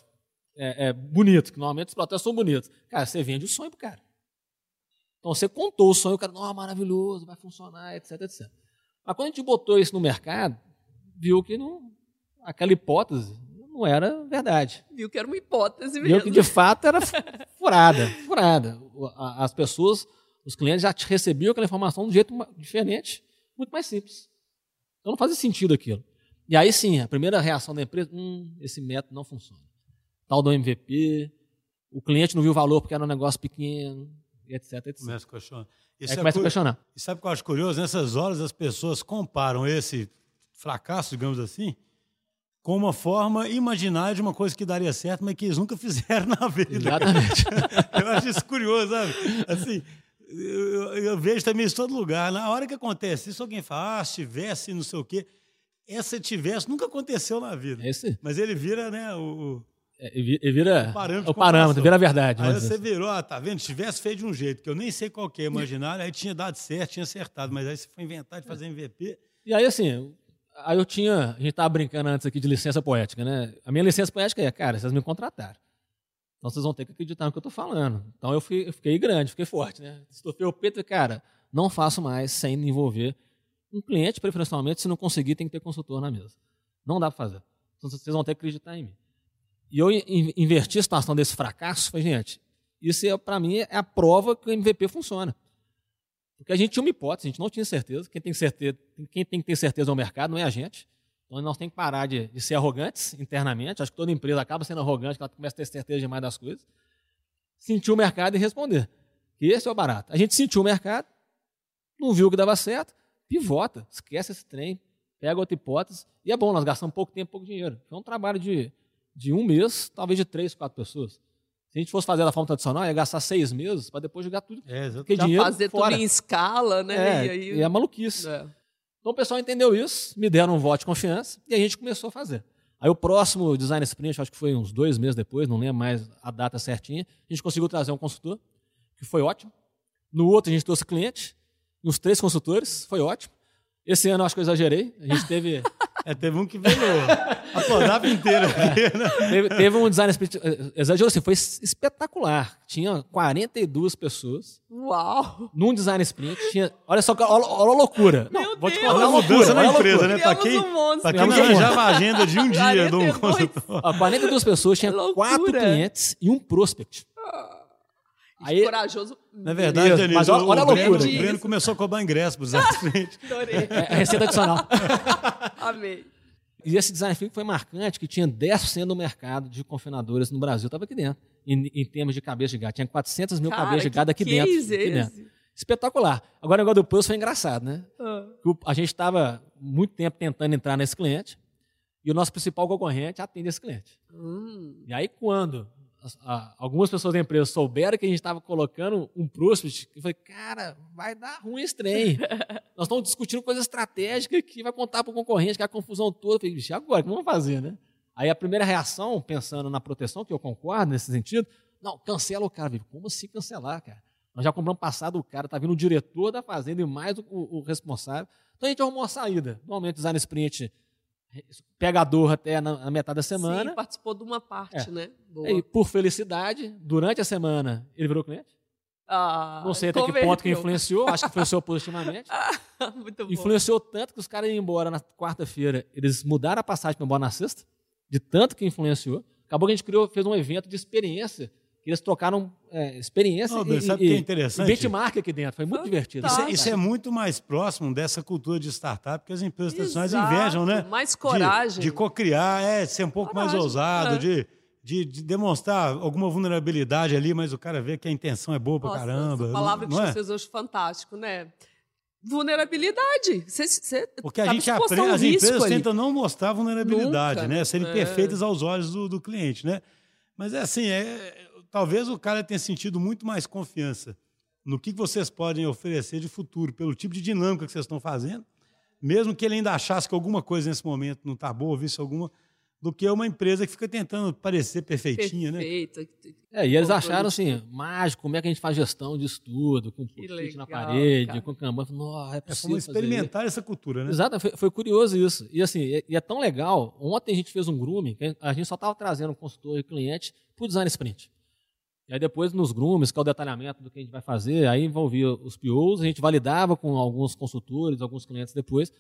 é, é, bonito, que normalmente os protótipos são bonitos, cara, você vende o sonho pro cara. Então você contou o sonho, o cara, oh, maravilhoso, vai funcionar, etc, etc. Mas quando a gente botou isso no mercado, viu que não, aquela hipótese não era verdade. Viu que era uma hipótese mesmo. Viu que de fato era furada, furada. As pessoas, os clientes já recebiam aquela informação de um jeito diferente, muito mais simples. Então não fazia sentido aquilo. E aí sim, a primeira reação da empresa, hum, esse método não funciona. Tal do MVP, o cliente não viu o valor porque era um negócio pequeno, etc, etc. Começa a questionar. Isso aí é começa a questionar. E sabe o que eu acho curioso? Nessas horas as pessoas comparam esse fracasso, digamos assim, com uma forma imaginária de uma coisa que daria certo, mas que eles nunca fizeram na vida. Exatamente. eu acho isso curioso, sabe? Assim, eu, eu, vejo também isso em todo lugar. Na hora que acontece isso, alguém fala, ah, se tivesse, não sei o quê. Essa tivesse nunca aconteceu na vida. Esse? Mas ele vira, né, o... É, ele vira o parâmetro, o parâmetro vira a verdade. Aí você assim. virou, ah, tá vendo? Se tivesse feito de um jeito que eu nem sei qual que é imaginário, aí tinha dado certo, tinha acertado. Mas aí você foi inventar de fazer MVP. E aí, assim, Aí eu tinha, a gente estava brincando antes aqui de licença poética, né? A minha licença poética é, cara, vocês me contrataram. Então vocês vão ter que acreditar no que eu estou falando. Então eu, fui, eu, fiquei grande, fiquei forte, né? Estofei o peito e, cara, não faço mais sem envolver um cliente, preferencialmente, se não conseguir, tem que ter consultor na mesa. Não dá para fazer. Então vocês vão ter que acreditar em mim. E eu inverti a situação desse fracasso, falei, gente, isso é, para mim é a prova que o MVP funciona. Porque a gente tinha uma hipótese, a gente não tinha certeza. Quem tem, certeza, quem tem que ter certeza é o mercado, não é a gente. Então nós temos que parar de, de ser arrogantes internamente. Acho que toda empresa acaba sendo arrogante, ela começa a ter certeza demais das coisas. Sentir o mercado e responder. Que esse é o barato. A gente sentiu o mercado, não viu que dava certo, pivota, esquece esse trem, pega outra hipótese. E é bom, nós gastamos pouco tempo, pouco dinheiro. Foi um trabalho de, de um mês, talvez de três, quatro pessoas. Se a gente fosse fazer da forma tradicional, ia gastar seis meses para depois jogar tudo. É, porque dinheiro fazer fora. tudo em escala, né? É, e, aí... e é maluquice. É. Então o pessoal entendeu isso, me deram um voto de confiança e a gente começou a fazer. Aí o próximo design sprint, acho que foi uns dois meses depois, não lembro mais a data certinha, a gente conseguiu trazer um consultor, que foi ótimo. No outro a gente trouxe cliente, nos três consultores, foi ótimo. Esse ano acho que eu exagerei, a gente teve é, teve um que veio a Prodap inteira. Né? Teve, teve, um design eh, exagerou assim, foi espetacular. Tinha 42 pessoas. Uau! Num design sprint tinha, olha só, olha, olha a loucura. Não, Meu vou te contar uma mudança na empresa, né? Para quem, um pra quem manjava a agenda de um dia de um consultor. 42 pessoas, tinha quatro clientes e um prospect. Aí, corajoso. Na verdade, Danilo, mas olha, olha a loucura. O Breno, Breno começou a cobrar ingresso para os frente. Adorei. É, é receita adicional. Amei. E esse design thinking foi marcante, que tinha 10% do mercado de confinadores no Brasil, estava aqui dentro, em, em, termos de cabeça de gado. Tinha 400 mil Cara, cabeças de gado aqui dentro, aqui dentro. Espetacular. Agora, o negócio do Pulse foi engraçado, né? Ah. A gente estava muito tempo tentando entrar nesse cliente, e o nosso principal concorrente atende esse cliente. Hum. E aí, quando algumas pessoas da empresa souberam que a gente estava colocando um prospect, eu falei, cara, vai dar ruim esse trem. Nós estamos discutindo coisa estratégica que vai contar para o concorrente, que é a confusão toda. Eu falei, vixe, agora, o que vamos fazer, né? Aí a primeira reação, pensando na proteção, que eu concordo nesse sentido, não, cancela o cara. Como assim cancelar, cara? Nós já compramos passado o cara, está vindo o diretor da fazenda e mais o, o, o responsável. Então a gente arrumou uma saída. Normalmente, design sprint pegador até na, metade da semana. Sim, participou de uma parte, é. né? Boa. E por felicidade, durante a semana, ele virou cliente. Ah, Não sei até que ponto que influenciou, acho que influenciou positivamente. Muito bom. Influenciou tanto que os caras iam embora na quarta-feira, eles mudaram a passagem para embora na sexta, de tanto que influenciou. Acabou que a gente criou, fez um evento de experiência, eles trocaram é, experiência Não, e, sabe e, o que é interessante? e benchmark aqui dentro. Foi muito divertido. Isso, Tá. é- isso é muito mais próximo dessa cultura de startup que as empresas tradicionais invejam, né? mais De- coragem. De, cocriar, é, ser um pouco mais Coragem, ousado, é. de, de, de demonstrar alguma vulnerabilidade ali, mas o cara vê que a intenção é boa pra Nossa, caramba. Essa palavra que não é? você usou hoje fantástico, né? Vulnerabilidade. Você, você Porque a tá gente aprende, um as empresas ali. tentam não mostrar vulnerabilidade, Nunca, né? Serem é. perfeitas aos olhos do, do cliente, né? Mas é assim, é, talvez o cara tenha sentido muito mais confiança no que vocês podem oferecer de futuro, pelo tipo de dinâmica que vocês estão fazendo, mesmo que ele ainda achasse que alguma coisa nesse momento não está boa, visse alguma, do que uma empresa que fica tentando parecer perfeitinha, né? Perfeito. É, e eles acharam assim, mágico, como é que a gente faz gestão disso tudo, com Que post-it na parede, cara. com Kanban. Nossa, é É possível fazer experimentar essa cultura, né? Exato, foi, foi curioso isso. E assim, e, e é tão legal. Ontem a gente fez um grooming, a gente só estava trazendo um consultor e cliente para o design sprint. E aí depois nos grooms, que é o detalhamento do que a gente vai fazer, aí envolvia os POs, a gente validava com alguns consultores, alguns clientes depois.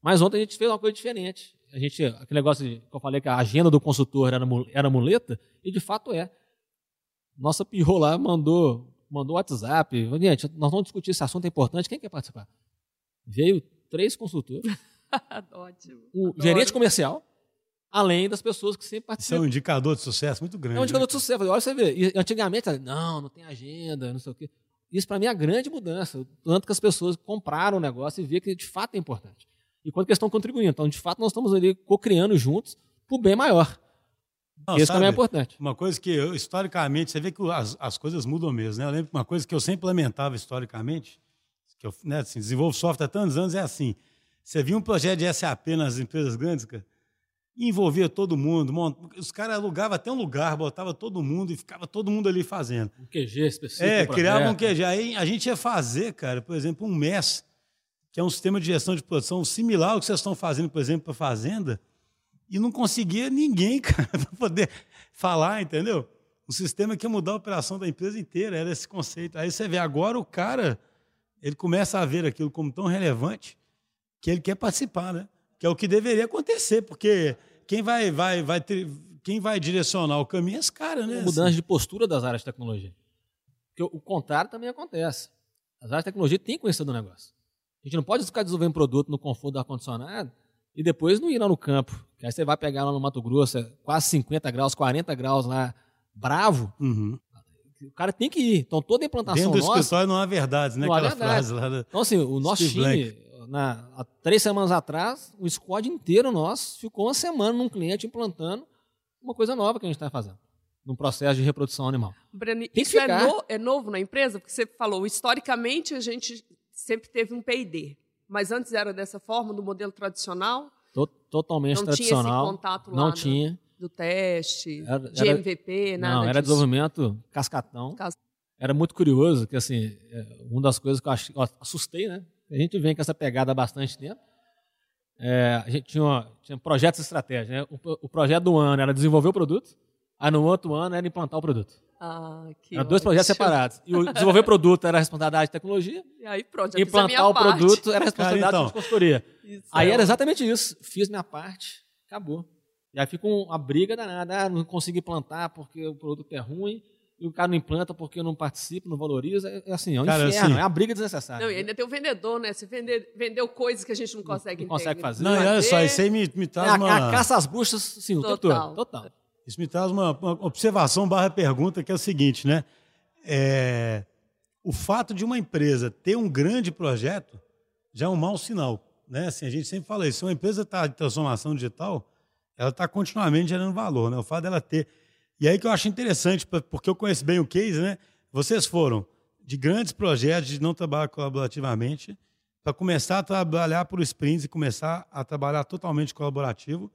Mas ontem a gente fez uma coisa diferente. A gente, aquele negócio de, que eu falei que a agenda do consultor era, era muleta, e de fato é. Nossa PO lá mandou, mandou WhatsApp. Gente, nós vamos discutir esse assunto, é importante. Quem quer participar? Veio três consultores Ótimo. o Adoro. gerente comercial, além das pessoas que sempre Isso é participam. um indicador de sucesso muito grande. É um indicador né? de sucesso. Olha, você vê. E antigamente, não, não tem agenda, não sei o quê. Isso, para mim, é a grande mudança. Tanto que as pessoas compraram o negócio e vê que, de fato, é importante. E quanto que eles estão contribuindo. Então, de fato, nós estamos ali co-criando juntos para o bem maior. Não, Isso sabe, também é importante. Uma coisa que, eu, historicamente, você vê que as, as coisas mudam mesmo, né? Eu lembro que uma coisa que eu sempre lamentava historicamente, que eu né, assim, desenvolvo software há tantos anos, é assim. Você viu um projeto de SAP nas empresas grandes, cara, envolvia todo mundo. Os caras alugavam até um lugar, botava todo mundo e ficava todo mundo ali fazendo. Um QG específico. É, pro criava um projeto. QG. Aí a gente ia fazer, cara, por exemplo, um MES, que é um sistema de gestão de produção similar ao que vocês estão fazendo, por exemplo, para a Fazenda, e não conseguia ninguém, cara, para poder falar, entendeu? Um sistema que ia mudar a operação da empresa inteira, era esse conceito. Aí você vê, agora o cara, ele começa a ver aquilo como tão relevante que ele quer participar, né? Que é o que deveria acontecer, porque quem vai, vai, vai ter, quem vai direcionar o caminho é esse cara, né? mudança de postura das áreas de tecnologia. Porque o- contrário também acontece. As áreas de tecnologia têm conhecer do negócio. A gente não pode ficar desenvolvendo produto no conforto do ar-condicionado e depois não ir lá no campo. Que aí você vai pegar lá no Mato Grosso, é quase 50 graus, 40 graus lá, bravo. Uhum. O cara tem que ir. Então toda a implantação Dentro do nossa... escritório não há verdades, né? Não há Aquela verdade. frase lá da... Então, assim, o nosso Steve time, na, há três semanas atrás, o squad inteiro nosso ficou uma semana num cliente implantando uma coisa nova que a gente está fazendo, num processo de reprodução animal. Tem isso é, no- é novo na empresa? Porque você falou, historicamente a gente sempre teve um P&D. Mas antes era dessa forma, do modelo tradicional, To- Totalmente não tinha esse tradicional. contato lá não né, tinha. do teste, Era- de era- MVP, nada Não, era disso. desenvolvimento cascatão. Cas- Era muito curioso, que assim, é, uma das coisas que eu ach- eu assustei, né? A gente vem com essa pegada há bastante tempo. É, a gente tinha, uma- tinha projetos estratégicos. Né? O, o projeto do ano era desenvolver o produto, aí no outro ano era implantar o produto. Ah, que Eram dois projetos separados. E o desenvolver o produto era a responsabilidade de tecnologia, E aí pronto, implantar minha o parte. produto era a responsabilidade Cara, então, de consultoria. Isso Aí é era exatamente isso. Fiz minha parte, acabou. E aí fica uma briga danada. Ah, não consegui plantar porque o produto é ruim, e o cara não implanta porque eu não participo, não valoriza. É assim, é um Cara, inferno, assim- é uma briga desnecessária. Não, e ainda tem o vendedor, né? Você vender, vendeu coisas que a gente não consegue Não consegue entender. fazer. Não, olha só, isso aí me, me É traz a, uma... a caça às buchas, sim, o tempo Total. todo. Total. Isso me traz uma, uma observação barra pergunta, que é o seguinte, né? É, o fato de uma empresa ter um grande projeto já é um mau sinal. Né? Assim, a gente sempre fala isso. Se uma empresa está de transformação digital, ela está continuamente gerando valor. Né? O fato dela ter. E aí que eu acho interessante, porque eu conheço bem o case, né? Vocês foram de grandes projetos de não trabalhar colaborativamente para começar a trabalhar por sprints e começar a trabalhar totalmente colaborativo,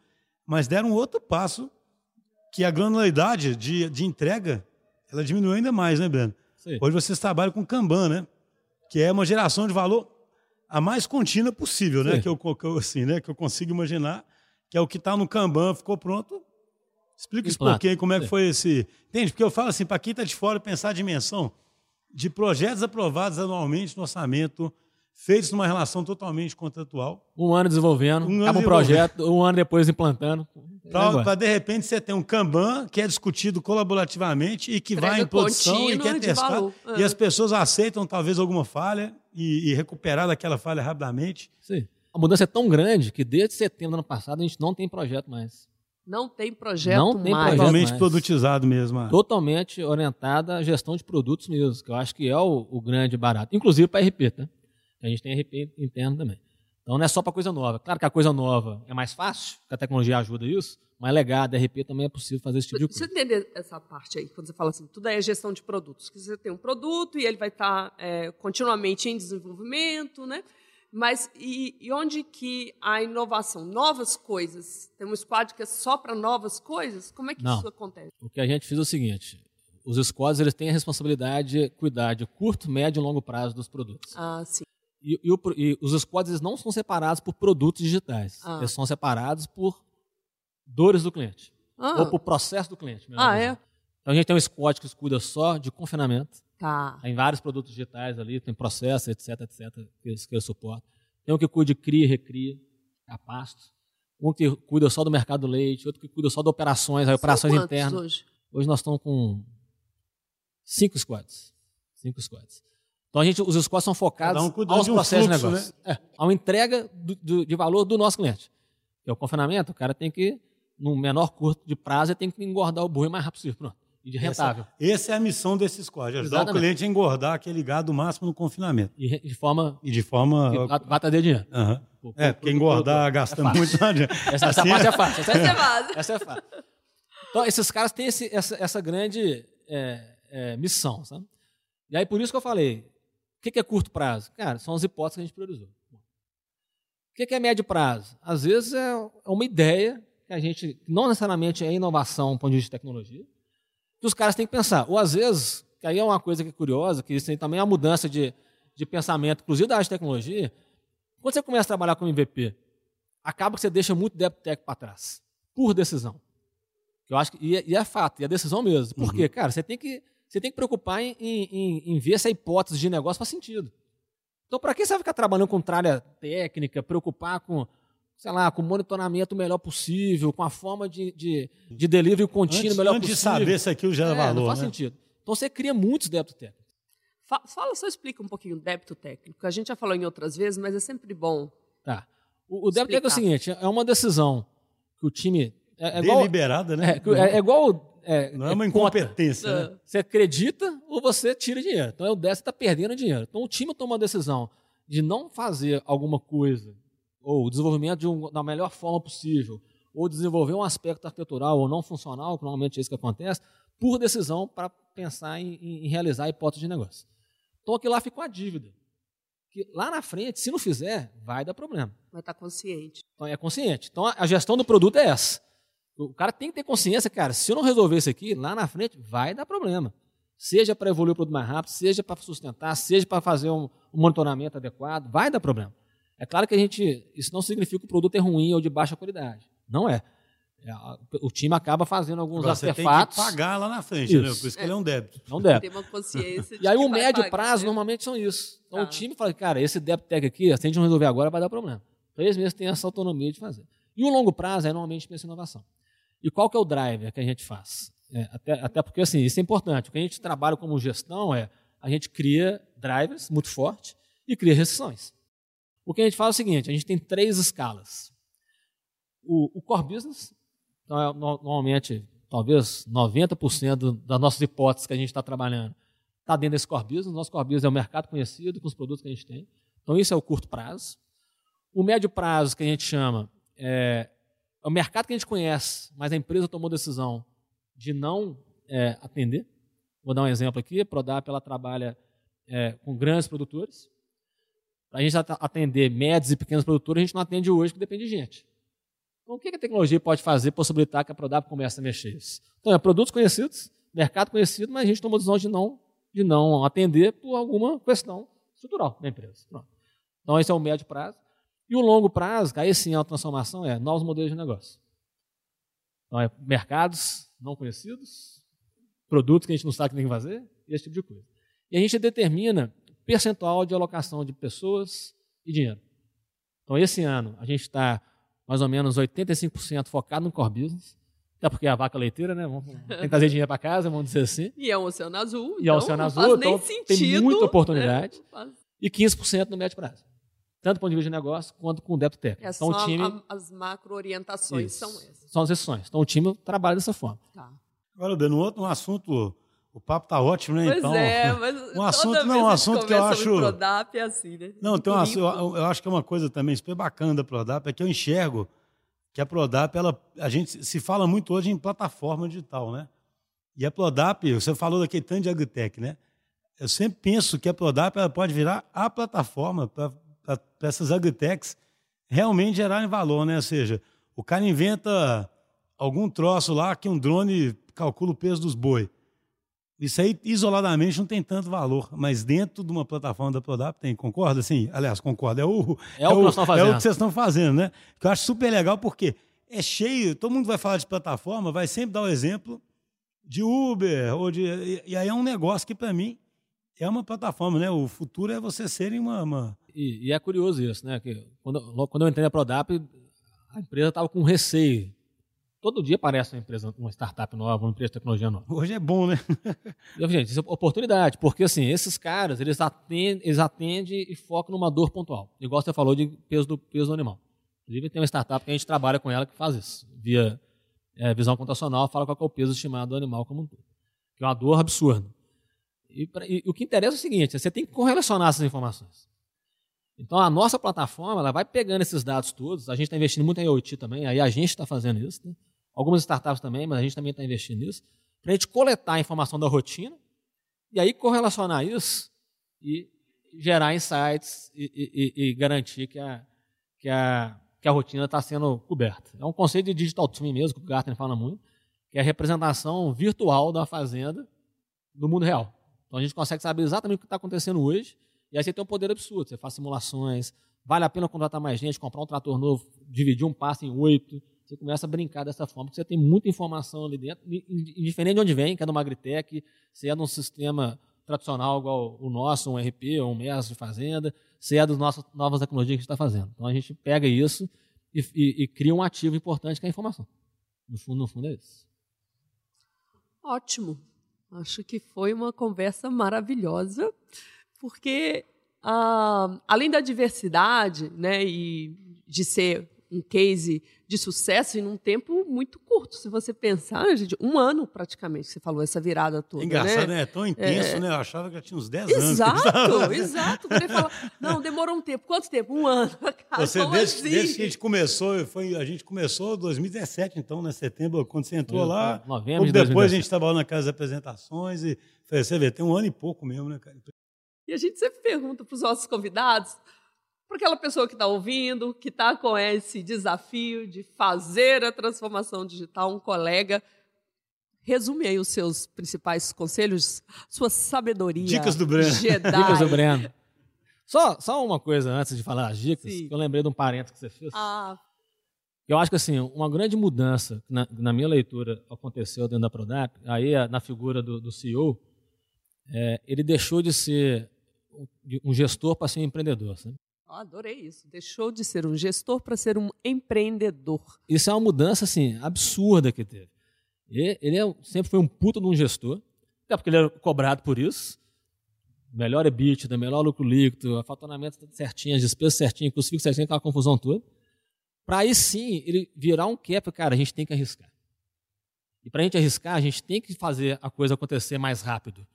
mas deram um outro passo que a granularidade de, de entrega ela diminuiu ainda mais, né, Breno? Sim. Hoje vocês trabalham com Kanban, né? Que é uma geração de valor a mais contínua possível, né? Sim. Que eu, que eu, assim, né? que eu consigo imaginar, que é o que está no Kanban, ficou pronto. Explica isso um pouquinho, como é que Sim. foi esse... Entende? Porque eu falo assim, para quem está de fora pensar a dimensão, de projetos aprovados anualmente no orçamento, feitos numa relação totalmente contratual. Um ano desenvolvendo, Um ano acaba um projeto, um ano depois implantando. Para, de repente, você ter um Kanban que é discutido colaborativamente e que vai em produção e quer testar. valor. E É. as pessoas aceitam talvez alguma falha e, e recuperar daquela falha rapidamente. Sim. A mudança é tão grande que desde setembro do ano passado a gente não tem projeto mais. Não tem projeto Não tem mais. projeto. Totalmente mais. produtizado mesmo. ah. Totalmente orientada à gestão de produtos mesmo, que eu acho que é o, o grande barato. Inclusive para RP, tá? A gente tem RP interno também. Então não é só para coisa nova. Claro que a coisa nova é mais fácil, que a tecnologia ajuda isso, mas legado, RP também é possível fazer esse tipo de Você coisa. entender essa parte aí, quando você fala assim, tudo aí é gestão de produtos. Que você tem um produto e ele vai estar é, continuamente em desenvolvimento, né? Mas e, e onde que a inovação, novas coisas, tem um squad que é só para novas coisas? Como é que Não. isso acontece? O que a gente fez é o seguinte: os squads eles têm a responsabilidade de cuidar de curto, médio e longo prazo dos produtos. Ah, sim. E, e o e os squads eles não são separados por produtos digitais. Ah. Eles são separados por dores do cliente. Ah, Ou por processo do cliente. Ah, é? Então a gente tem um squad que cuida só de confinamento. Tá. Tem vários produtos digitais ali, tem processo, etc, etc, que eles, que eles suportam. Tem um que cuida de cria e recria, a pasto. Um que cuida só do mercado do leite, outro que cuida só de operações, aí operações internas. hoje? Hoje nós estamos com cinco squads. Cinco squads. Então a gente, os squads são focados um aos um processos fluxo, de negócio. É, a uma entrega do- do- de valor do nosso cliente. Que é o confinamento, o cara tem que, no menor curto de prazo, ele tem que engordar o boi o mais rápido possível. Pronto. E de rentável. Essa, essa é a missão desse squad, ajudar Exatamente. o cliente a engordar aquele gado máximo no confinamento. E de forma E de forma. vai- vai trazer dinheiro. Pô, É, porque engordar pô, pô. gasta É fácil. muito. não adianta. Essa, essa Assim, parte é fácil. Essa Essa é é, base. essa é fácil. Então, esses caras têm esse- essa, essa grande é, é, missão, sabe? E aí, por isso que eu falei, o que é curto prazo? Cara, são as hipóteses que a gente priorizou. O que que é médio prazo? Às vezes é é uma ideia que a gente, não necessariamente é inovação do ponto de vista de tecnologia, que os caras têm que pensar. Ou às vezes, que aí é uma coisa que é curiosa, que isso aí também é uma mudança de, de pensamento, inclusive da área de tecnologia. Quando você começa a trabalhar com MVP, acaba que você deixa muito débito técnico para trás, por decisão. Eu acho que, e, é, e é fato, e é decisão mesmo. Por quê? Cara, você tem que, você tem que preocupar em, em, em ver se a hipótese de negócio faz sentido. Então, para que você vai ficar trabalhando com tralha técnica, preocupar com, sei lá, com o monitoramento melhor possível, com a forma de, de, de delivery contínuo Antes, melhor antes de possível? saber se aquilo gera É, valor. Não faz né? sentido. Então, você cria muitos débitos técnicos. Fa- Fala, só explica um pouquinho o débito técnico. A gente já falou em outras vezes, mas é sempre bom. Tá. O, o débito técnico é o seguinte, é uma decisão que o time... É, é igual, Deliberada, né? é, é, é igual... É, não é uma conta. incompetência. né? Ah, Você acredita ou você tira dinheiro. Então é o déficit está perdendo dinheiro. Então o time toma uma decisão de não fazer alguma coisa, ou o desenvolvimento de um, da melhor forma possível, ou desenvolver um aspecto arquitetural ou não funcional, que normalmente é isso que acontece, por decisão para pensar em, em- realizar a hipótese de negócio. Então aquilo lá ficou a dívida. Que lá na frente, se não fizer, vai dar problema. vai estar consciente. Então é consciente. Então a- a gestão do produto é essa. O cara tem que ter consciência, cara, se eu não resolver isso aqui, lá na frente vai dar problema. Seja para evoluir o produto mais rápido, seja para sustentar, seja para fazer um, um monitoramento adequado, vai dar problema. É claro que a gente, isso não significa que o produto é ruim ou de baixa qualidade. Não é. É, O time acaba fazendo alguns Agora, você tem que artefatos. pagar lá na frente, né? Por isso que ele é um débito. Não deve. Ter uma consciência. de E aí o médio pagar, prazo né? normalmente são isso. Então Tá. o time fala, cara, esse débito tag aqui, se a gente não resolver agora, vai dar problema. Três meses tem essa autonomia de fazer. E o longo prazo é normalmente pensa em inovação. E qual que é o driver que a gente faz? É, até, até porque assim, isso é importante. O que a gente trabalha como gestão é a gente cria drivers muito forte e cria restrições. O que a gente faz é o seguinte, a gente tem três escalas. O, o core business, então é, no- normalmente, talvez 90% do- das nossas hipóteses que a gente está trabalhando está dentro desse core business. Nosso core business é o mercado conhecido com os produtos que a gente tem. Então, isso é o curto prazo. O médio prazo, que a gente chama, é, é o mercado que a gente conhece, mas a empresa tomou decisão de não é, atender. Vou dar um exemplo aqui. A Prodap ela trabalha é, com grandes produtores. Para a gente at- atender médios e pequenos produtores, a gente não atende hoje porque depende de gente. Então, o que a tecnologia pode fazer para possibilitar que a Prodap comece a mexer isso? Então, é produtos conhecidos, mercado conhecido, mas a gente tomou a decisão de não, de não atender por alguma questão estrutural da empresa. Pronto. Então, esse é o médio prazo. E o longo prazo, aí sim a transformação é novos modelos de negócio. Então, é mercados não conhecidos, produtos que a gente não sabe o que tem que fazer, esse tipo de coisa. E a gente determina percentual de alocação de pessoas e dinheiro. Então, esse ano, a gente está mais ou menos 85% focado no core business, até porque é a vaca leiteira, né? Vamos, tem que trazer dinheiro para casa, vamos dizer assim. E é o Oceano Azul. E é o Oceano Azul, então tem muita oportunidade. Né? E 15% no médio prazo. Tanto do ponto de vista de negócio, quanto com o débito técnico. É, então, o time, a, as macro-orientações são essas. São as exceções. Então, o time trabalha dessa forma. Tá. Agora, dando outro um assunto o papo tá ótimo, né? Pois então, é, mas um assunto não, um assunto que eu acho. Prodap é assim, né? Não, um, eu, eu, acho que é uma coisa também super bacana da Prodap é que eu enxergo que a Prodap, ela, a gente se fala muito hoje em plataforma digital, né? E a Prodap, você falou daquele tanto de agritech, né? Eu sempre penso que a Prodap ela pode virar a plataforma para essas agritechs realmente gerarem valor, né? Ou seja, o cara inventa algum troço lá que um drone calcula o peso dos boi. Isso aí, isoladamente, não tem tanto valor, mas dentro de uma plataforma da Prodap tem, concorda? Sim, aliás, concorda. É o, é, é o, o, é o que vocês estão fazendo, né? Que eu acho super legal, porque é cheio, todo mundo vai falar de plataforma, vai sempre dar o exemplo de Uber, ou de, e, e aí é um negócio que, para mim, é uma plataforma, né? O futuro é você serem uma... uma... E, e, é curioso isso, né? Que quando, quando eu entrei na Prodap, a empresa estava com receio Todo dia aparece uma empresa, uma startup nova, uma empresa de tecnologia nova. Hoje é bom, né? Gente, isso é oportunidade, porque assim, esses caras, eles atendem, eles atendem e focam numa dor pontual. Igual você falou de peso do, peso do animal. Inclusive, tem uma startup que a gente trabalha com ela que faz isso. Via é, visão computacional, fala qual é o peso estimado do animal como um todo. Que é uma dor absurda. E, pra, e, o que interessa é o seguinte, você tem que correlacionar essas informações. Então, a nossa plataforma ela vai pegando esses dados todos. A gente está investindo muito em IoT também, aí a gente está fazendo isso. Né? Algumas startups também, mas a gente também está investindo nisso, para a gente coletar a informação da rotina e aí correlacionar isso e gerar insights e, e, e garantir que a, que a, que a rotina está sendo coberta. É um conceito de digital twin mesmo, que o Gartner fala muito, que é a representação virtual da fazenda no mundo real. Então a gente consegue saber exatamente o que está acontecendo hoje, e aí você tem um poder absurdo. Você faz simulações, vale a pena contratar mais gente, comprar um trator novo, dividir um passo em oito, você começa a brincar dessa forma, porque você tem muita informação ali dentro, indiferente de onde vem, que é do Magritec, se é de um sistema tradicional igual o nosso, um RP ou um MES de fazenda, se é das nossas novas tecnologias que a gente está fazendo. Então a gente pega isso e, e, e, cria um ativo importante que é a informação. No fundo, no fundo é isso. Ótimo. Acho que foi uma conversa maravilhosa, porque ah, além da diversidade, né, e de ser um case de sucesso em um tempo muito curto. Se você pensar, gente, um ano praticamente, você falou essa virada toda. Engraçado, né? É tão intenso, é... né? Eu achava que já tinha uns 10 exato, anos. Exato, exato. não, demorou um tempo. Quanto tempo? Um ano. Cara, você, desde, assim? desde, que a gente começou, foi, a gente começou em 2017, então, né? Setembro, quando você entrou lá. Novembro de Depois 2017. a gente estava lá na casa das apresentações e você vê, tem um ano e pouco mesmo, né, cara? E a gente sempre pergunta para os nossos convidados para aquela pessoa que está ouvindo, que está com esse desafio de fazer a transformação digital, um colega. Resume aí os seus principais conselhos, sua sabedoria. Dicas do Breno. Jedi. Dicas do Breno. Só, só uma coisa antes de falar as dicas, Sim. que eu lembrei de um parênteses que você fez. Ah. Eu acho que assim, uma grande mudança na, na minha leitura aconteceu dentro da Prodap, aí na figura do, do CEO, é, ele deixou de ser um gestor para ser um empreendedor. Sabe? Oh, adorei isso. Deixou de ser um gestor para ser um empreendedor. Isso é uma mudança assim absurda que teve. Ele é, sempre foi um puta de um gestor, até porque ele era cobrado por isso. Melhor EBITDA, melhor lucro líquido, faturamento certinho, as despesas certinhas, custo fixo certinho, aquela confusão toda. Para aí sim ele virar um cap, cara, a gente tem que arriscar. E para a gente arriscar, a gente tem que fazer a coisa acontecer mais rápido.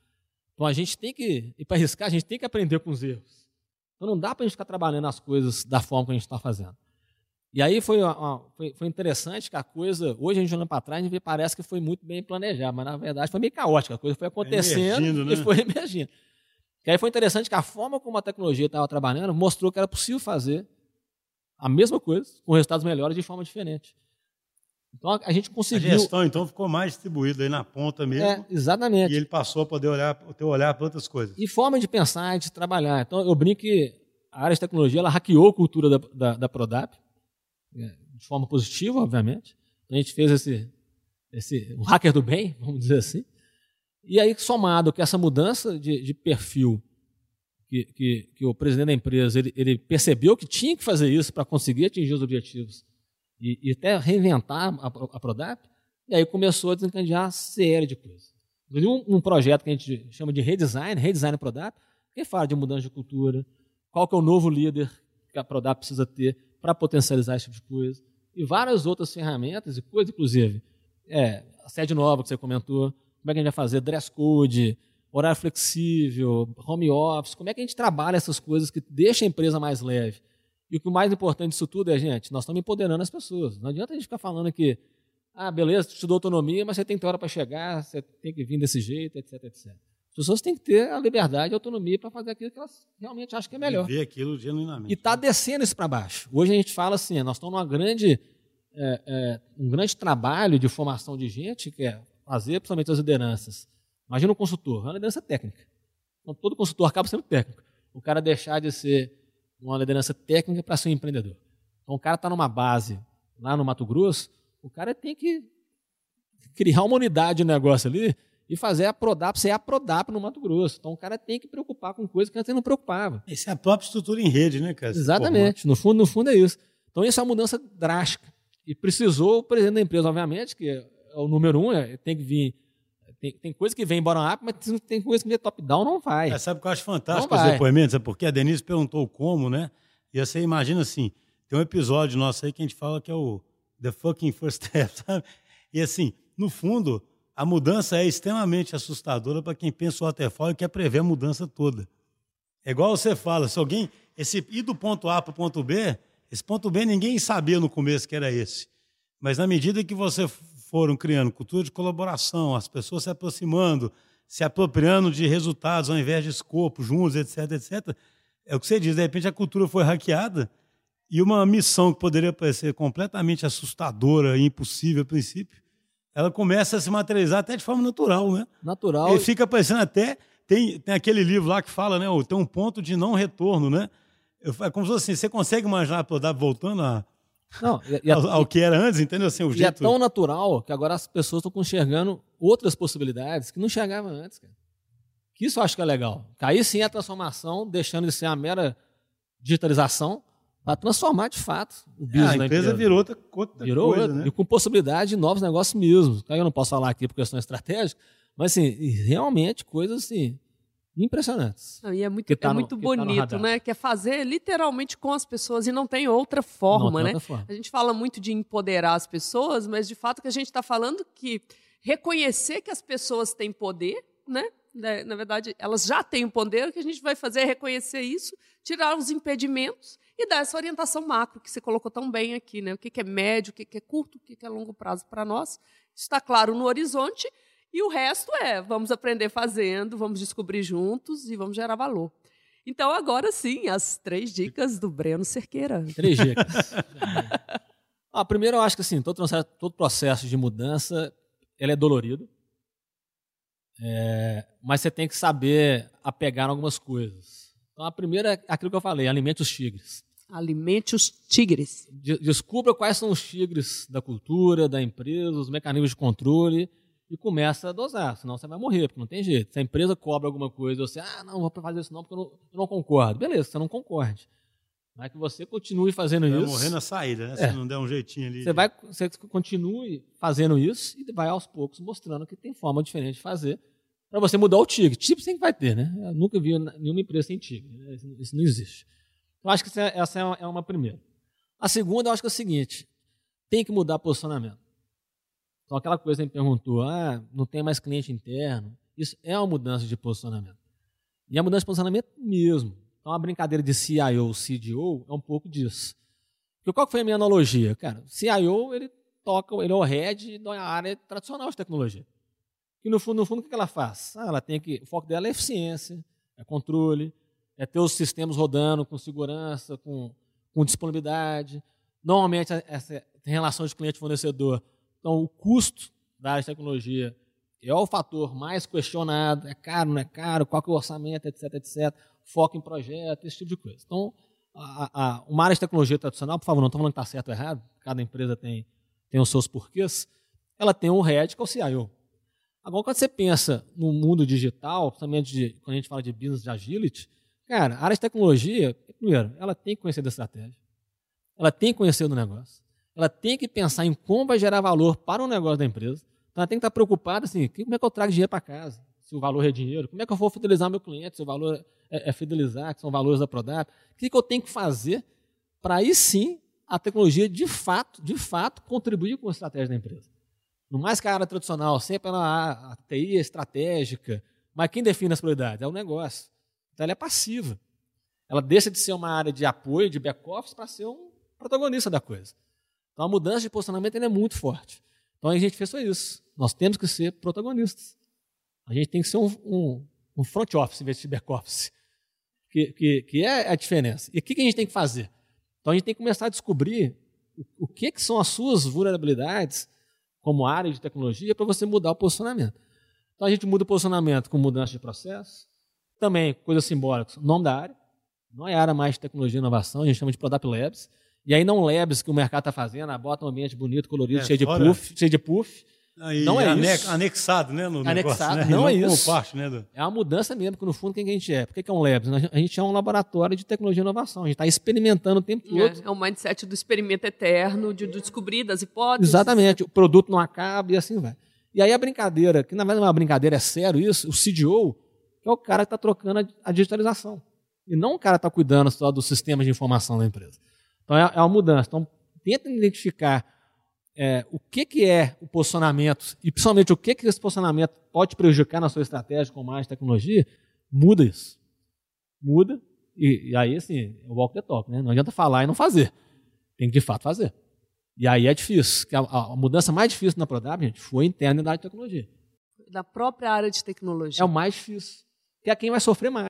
Então a gente tem que, e para arriscar, a gente tem que aprender com os erros. Então não dá para a gente ficar trabalhando as coisas da forma que a gente está fazendo. E aí foi, uma, foi, foi, interessante que a coisa, hoje a gente olhando para trás, a gente vê, parece que foi muito bem planejada, mas na verdade foi meio caótica, a coisa foi acontecendo emergindo, né? e foi emergindo. E aí foi interessante que a forma como a tecnologia estava trabalhando mostrou que era possível fazer a mesma coisa, com resultados melhores de forma diferente. Então a gente conseguiu. A gestão, então, ficou mais distribuída aí na ponta mesmo. É, exatamente. E ele passou a poder olhar, ter olhar para outras coisas. E forma de pensar, de trabalhar. Então, eu brinco que a área de tecnologia ela hackeou a cultura da, da, da Prodap, é, de forma positiva, obviamente. Então, a gente fez esse, esse um hacker do bem, vamos dizer assim. E aí, somado com essa mudança de, de perfil que, que, que, o presidente da empresa ele, ele, percebeu que tinha que fazer isso para conseguir atingir os objetivos e, e até reinventar a, a Prodap, e aí começou a desencadear uma série de coisas. Um, um projeto que a gente chama de redesign, redesign Prodap, que fala de mudança de cultura, qual que é o novo líder que a Prodap precisa ter para potencializar esse tipo de coisa, e várias outras ferramentas e coisas, inclusive, é, a sede nova que você comentou, como é que a gente vai fazer, dress code, horário flexível, home office, como é que a gente trabalha essas coisas que deixam a empresa mais leve. E o que mais importante disso tudo é, gente, nós estamos empoderando as pessoas. Não adianta a gente ficar falando que, ah, beleza, tu estudou autonomia, mas você tem que ter hora para chegar, você tem que vir desse jeito, etc, etc. As pessoas têm que ter a liberdade e a autonomia para fazer aquilo que elas realmente acham que é melhor. E ver aquilo genuinamente. E está descendo isso para baixo. Hoje a gente fala assim, nós estamos numa grande, é, é, um grande trabalho de formação de gente, que é fazer principalmente as lideranças. Imagina um consultor, é uma liderança técnica. Então, todo consultor acaba sendo técnico. O cara deixar de ser uma liderança técnica para ser um empreendedor. Então o cara está numa base lá no Mato Grosso, o cara tem que criar uma unidade de negócio ali e fazer a Prodap ser a Prodap no Mato Grosso. Então o cara tem que preocupar com coisas que antes não preocupava. Essa é a própria estrutura em rede, né, cara? Exatamente. No fundo, no fundo é isso. Então isso é uma mudança drástica. E precisou o presidente da empresa, obviamente, que é o número um, é, tem que vir. Tem, tem coisa que vem bottom-up, mas tem coisa que vem top-down, não vai. É, sabe o que eu acho fantástico os depoimentos? É porque a Denise perguntou como, né? E você imagina assim, tem um episódio nosso aí que a gente fala que é o The Fucking First Step, sabe? E assim, no fundo, a mudança é extremamente assustadora para quem pensa o waterfall e quer prever a mudança toda. É igual você fala, se alguém esse ir do ponto A para o ponto B, esse ponto B ninguém sabia no começo que era esse. Mas na medida que você foram criando cultura de colaboração, as pessoas se aproximando, se apropriando de resultados ao invés de escopo, juntos, etc, etc, é o que você diz, de repente a cultura foi hackeada e uma missão que poderia parecer completamente assustadora e impossível a princípio, ela começa a se materializar até de forma natural, né? Natural. E fica parecendo até. Tem, tem aquele livro lá que fala, né? Tem um ponto de não retorno, né? É como se fosse assim, você consegue imaginar a voltando a, não, e, ao, ao, que era antes, entendeu? Assim, o é jeito... é tão natural que agora as pessoas estão enxergando outras possibilidades que não enxergavam antes, cara. Que isso eu acho que é legal. Cair sim a transformação, deixando de ser a mera digitalização para transformar de fato o business. É, a empresa, empresa, virou outra, outra virou coisa, outra, né? E com possibilidade de novos negócios mesmo. Eu não posso falar aqui por questões estratégicas, mas assim, realmente coisas assim, impressionantes. Não, e é muito, tá é muito no, tá bonito, tá né? Que é fazer literalmente com as pessoas e não tem outra forma, não, né? Outra forma. A gente fala muito de empoderar as pessoas, mas de fato que a gente está falando que reconhecer que as pessoas têm poder, né? Na verdade, elas já têm o poder, o que a gente vai fazer é reconhecer isso, tirar os impedimentos e dar essa orientação macro que você colocou tão bem aqui, né? O que é médio, o que é curto, o que é longo prazo para nós. Está claro no horizonte e o resto é vamos aprender fazendo, vamos descobrir juntos e vamos gerar valor. Então, agora sim, as três dicas do Breno Cerqueira. Três dicas. ah, primeiro, eu acho que assim, todo, todo processo de mudança ele é dolorido. É, mas você tem que saber apegar algumas coisas. Então, a primeira é aquilo que eu falei: alimente os tigres. Alimente os tigres. Descubra quais são os tigres da cultura, da empresa, os mecanismos de controle e começa a dosar, senão você vai morrer, porque não tem jeito. Se a empresa cobra alguma coisa, você, ah, não, vou fazer isso não, porque eu não, eu não concordo. Beleza, você não concorde. Mas que você continue fazendo vai isso. Vai morrer na saída, né? É. Se não der um jeitinho ali. Você, vai, você continue fazendo isso e vai aos poucos mostrando que tem forma diferente de fazer para você mudar o tigre. Tipo sempre vai ter, né? Eu nunca vi nenhuma empresa sem tigre. Né? Isso não existe. Então, acho que essa é, é uma primeira. A segunda, eu acho que é o seguinte: tem que mudar posicionamento. Então, aquela coisa que me perguntou, ah, não tem mais cliente interno. Isso é uma mudança de posicionamento. E a mudança de posicionamento mesmo. Então, a brincadeira de CIO, CDO é um pouco disso. Porque qual foi a minha analogia? Cara, CIO, ele toca, ele é o head da área tradicional de tecnologia. E no fundo, no fundo, o que ela faz? Ah, ela tem que, o foco dela é eficiência, é controle, é ter os sistemas rodando com segurança, com, com disponibilidade. Normalmente, essa relação de cliente-fornecedor. Então, o custo da área de tecnologia é o fator mais questionado. É caro, não é caro? Qual é o orçamento, etc, etc. Foco em projeto, esse tipo de coisa. Então, a, a, uma área de tecnologia tradicional, por favor, não estou falando que está certo ou errado, cada empresa tem, tem os seus porquês, ela tem um head que é o CIO. Agora, quando você pensa no mundo digital, principalmente de, quando a gente fala de business de agility, cara, a área de tecnologia, primeiro, ela tem que conhecer da estratégia, ela tem que conhecer do negócio, ela tem que pensar em como vai gerar valor para o negócio da empresa, então ela tem que estar preocupada assim, como é que eu trago dinheiro para casa, se o valor é dinheiro, como é que eu vou fidelizar meu cliente, se o valor é, é fidelizar, que são valores da Prodap, o que, que eu tenho que fazer para aí sim a tecnologia de fato, de fato, contribuir com a estratégia da empresa. No mais que a área tradicional, sempre ela, a TI é estratégica, mas quem define as prioridades? É o negócio. Então ela é passiva. Ela deixa de ser uma área de apoio, de back-office, para ser um protagonista da coisa. Então a mudança de posicionamento é muito forte. Então a gente fez só isso. Nós temos que ser protagonistas. A gente tem que ser um, um, um front office em vez de back-office. Que, que, que, é a diferença. E o que, que a gente tem que fazer? Então a gente tem que começar a descobrir o, o que, que são as suas vulnerabilidades como área de tecnologia para você mudar o posicionamento. Então a gente muda o posicionamento com mudança de processo, também coisas simbólicas, nome da área, não é área mais de tecnologia e inovação, a gente chama de Product Labs, e aí não labs que o mercado está fazendo, ah, bota um ambiente bonito, colorido, é, cheio, de puff, cheio de puff, Aí, não é isso. Anexado, né? No anexado, negócio, né? não, é isso. Parte, né, do... É uma mudança mesmo, porque no fundo quem a gente é? Por que é um Labs? A gente é um laboratório de tecnologia e inovação. A gente está experimentando o tempo todo. É, é um mindset do experimento eterno, de, de descobrir das hipóteses. Exatamente. O produto não acaba e assim vai. E aí a brincadeira, que na verdade não é uma brincadeira, é sério isso, o CDO é o cara que está trocando a digitalização. E não o cara que está cuidando só dos sistemas de informação da empresa. Então é, é uma mudança. Então tenta identificar é, o que, que é o posicionamento e principalmente o que, que esse posicionamento pode prejudicar na sua estratégia com mais tecnologia, muda isso. Muda e, e aí, assim, é o walk the talk, né? Não adianta falar e não fazer. Tem que, de fato, fazer. E aí é difícil. A, a mudança mais difícil na Prodap, gente, foi interna da área de tecnologia. Da própria área de tecnologia. É o mais difícil. Que é quem vai sofrer mais.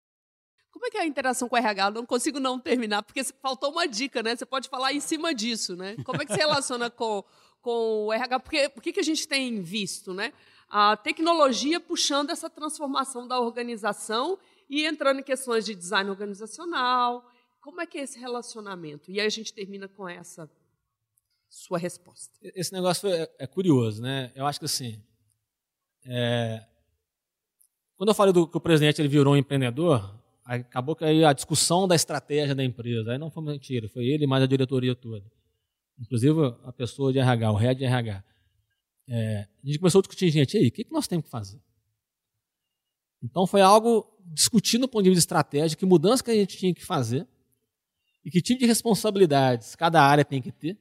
Como é que é a interação com o RH? Eu não consigo não terminar, porque faltou uma dica, né? Você pode falar em cima disso, né? Como é que se relaciona com com o RH, porque o que, a gente tem visto, né? A tecnologia puxando essa transformação da organização e entrando em questões de design organizacional. Como é que é esse relacionamento? E aí a gente termina com essa sua resposta. Esse negócio é, é curioso, né? Eu acho que assim, é... quando eu falei do, que o presidente ele virou um empreendedor, acabou que aí a discussão da estratégia da empresa, aí não foi mentira, foi ele mais a diretoria toda inclusive a pessoa de RH, o head de RH, é, a gente começou a discutir, gente, aí, o que, que nós temos que fazer? Então foi algo discutido no ponto de vista estratégico, que mudança que a gente tinha que fazer e que tipo de responsabilidades cada área tem que ter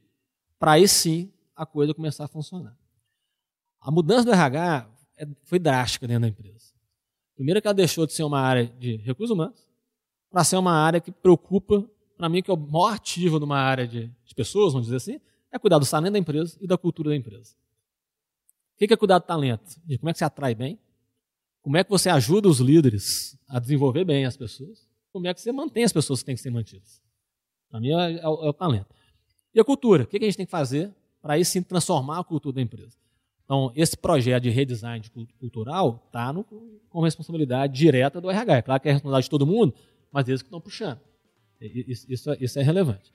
para aí sim a coisa começar a funcionar. A mudança do RH é, foi drástica dentro da empresa. Primeiro que ela deixou de ser uma área de recursos humanos para ser uma área que preocupa para mim, que é o maior ativo numa área de, de, pessoas, vamos dizer assim, é cuidar do talento da empresa e da cultura da empresa. O que é cuidar do talento? E como é que você atrai bem? Como é que você ajuda os líderes a desenvolver bem as pessoas? Como é que você mantém as pessoas que têm que ser mantidas? Para mim, é, é, o, é, o, talento. E a cultura? O que, é que a gente tem que fazer para aí sim transformar a cultura da empresa? Então, esse projeto de redesign cultural está com responsabilidade direta do RH. É claro que é responsabilidade de todo mundo, mas eles que estão puxando. Isso, isso, isso, é relevante.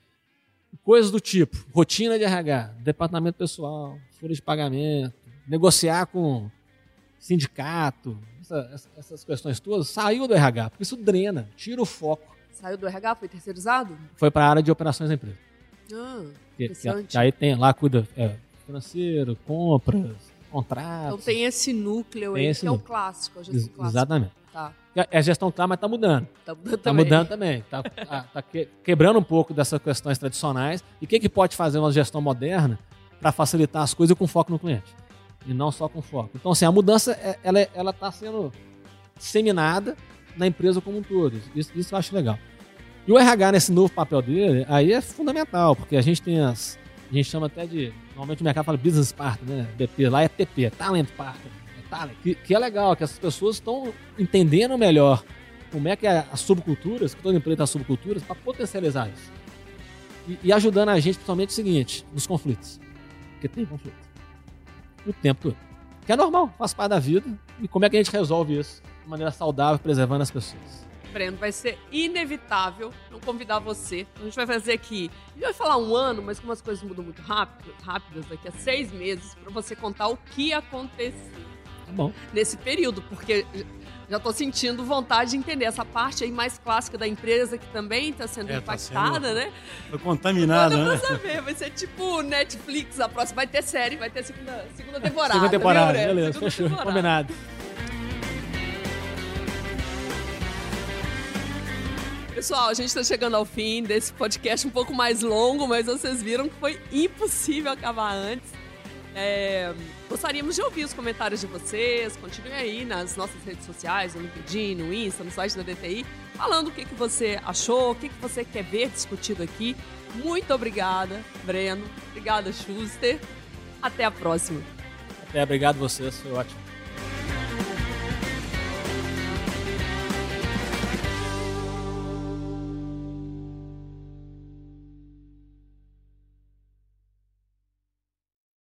Coisas do tipo, rotina de RH, departamento pessoal, folha de pagamento, negociar com sindicato, essa, essas questões todas, saiu do RH, porque isso drena, tira o foco. Saiu do RH, foi terceirizado? Foi para a área de operações da empresa. Ah, que, que aí tem lá, cuida é, financeiro, compras, contratos. Então tem esse núcleo tem aí, esse que núcleo. é o clássico, a gestão clássica. Exatamente. Tá. É gestão clara, mas está mudando. Está mudando tá também. Mudando também. Está tá, tá quebrando um pouco dessas questões tradicionais. E o que, que pode fazer uma gestão moderna para facilitar as coisas com foco no cliente? E não só com foco. Então, assim, a mudança é, ela é, está sendo disseminada na empresa como um todo. Isso, isso eu acho legal. E o RH nesse novo papel dele, aí é fundamental, porque a gente tem as. A gente chama até de. Normalmente o mercado fala business partner, né? BP, lá é TP, talent partner que, que é legal, que as pessoas estão entendendo melhor como é que é as subculturas, que toda empresa tem subculturas, para potencializar isso. E, e, ajudando a gente, principalmente, o seguinte, nos conflitos. Porque tem conflito. O tempo todo. Que é normal, faz parte da vida. E como é que a gente resolve isso de maneira saudável, preservando as pessoas? Breno, vai ser inevitável não convidar você. A gente vai fazer aqui. A gente vai falar um ano, mas como as coisas mudam muito rápido, rápidas, daqui a seis meses, para você contar o que aconteceu. Bom. nesse período, porque já estou sentindo vontade de entender essa parte aí mais clássica da empresa que também está sendo É, tá impactada, sendo- né? Foi contaminado, Olha né? saber, vai ser tipo Netflix, a próxima vai ter série, vai ter segunda, segunda temporada. Segunda temporada, beleza, fechou. temporada. Combinado. Pessoal, a gente está chegando ao fim desse podcast um pouco mais longo, mas vocês viram que foi impossível acabar antes. É, gostaríamos de ouvir os comentários de vocês. Continuem aí nas nossas redes sociais, no LinkedIn, no Insta, no site da DTI, falando o que, que você achou, o que, que você quer ver discutido aqui. Muito obrigada, Breno. Obrigada, Schuster. Até a próxima. Até, obrigado vocês, foi ótimo.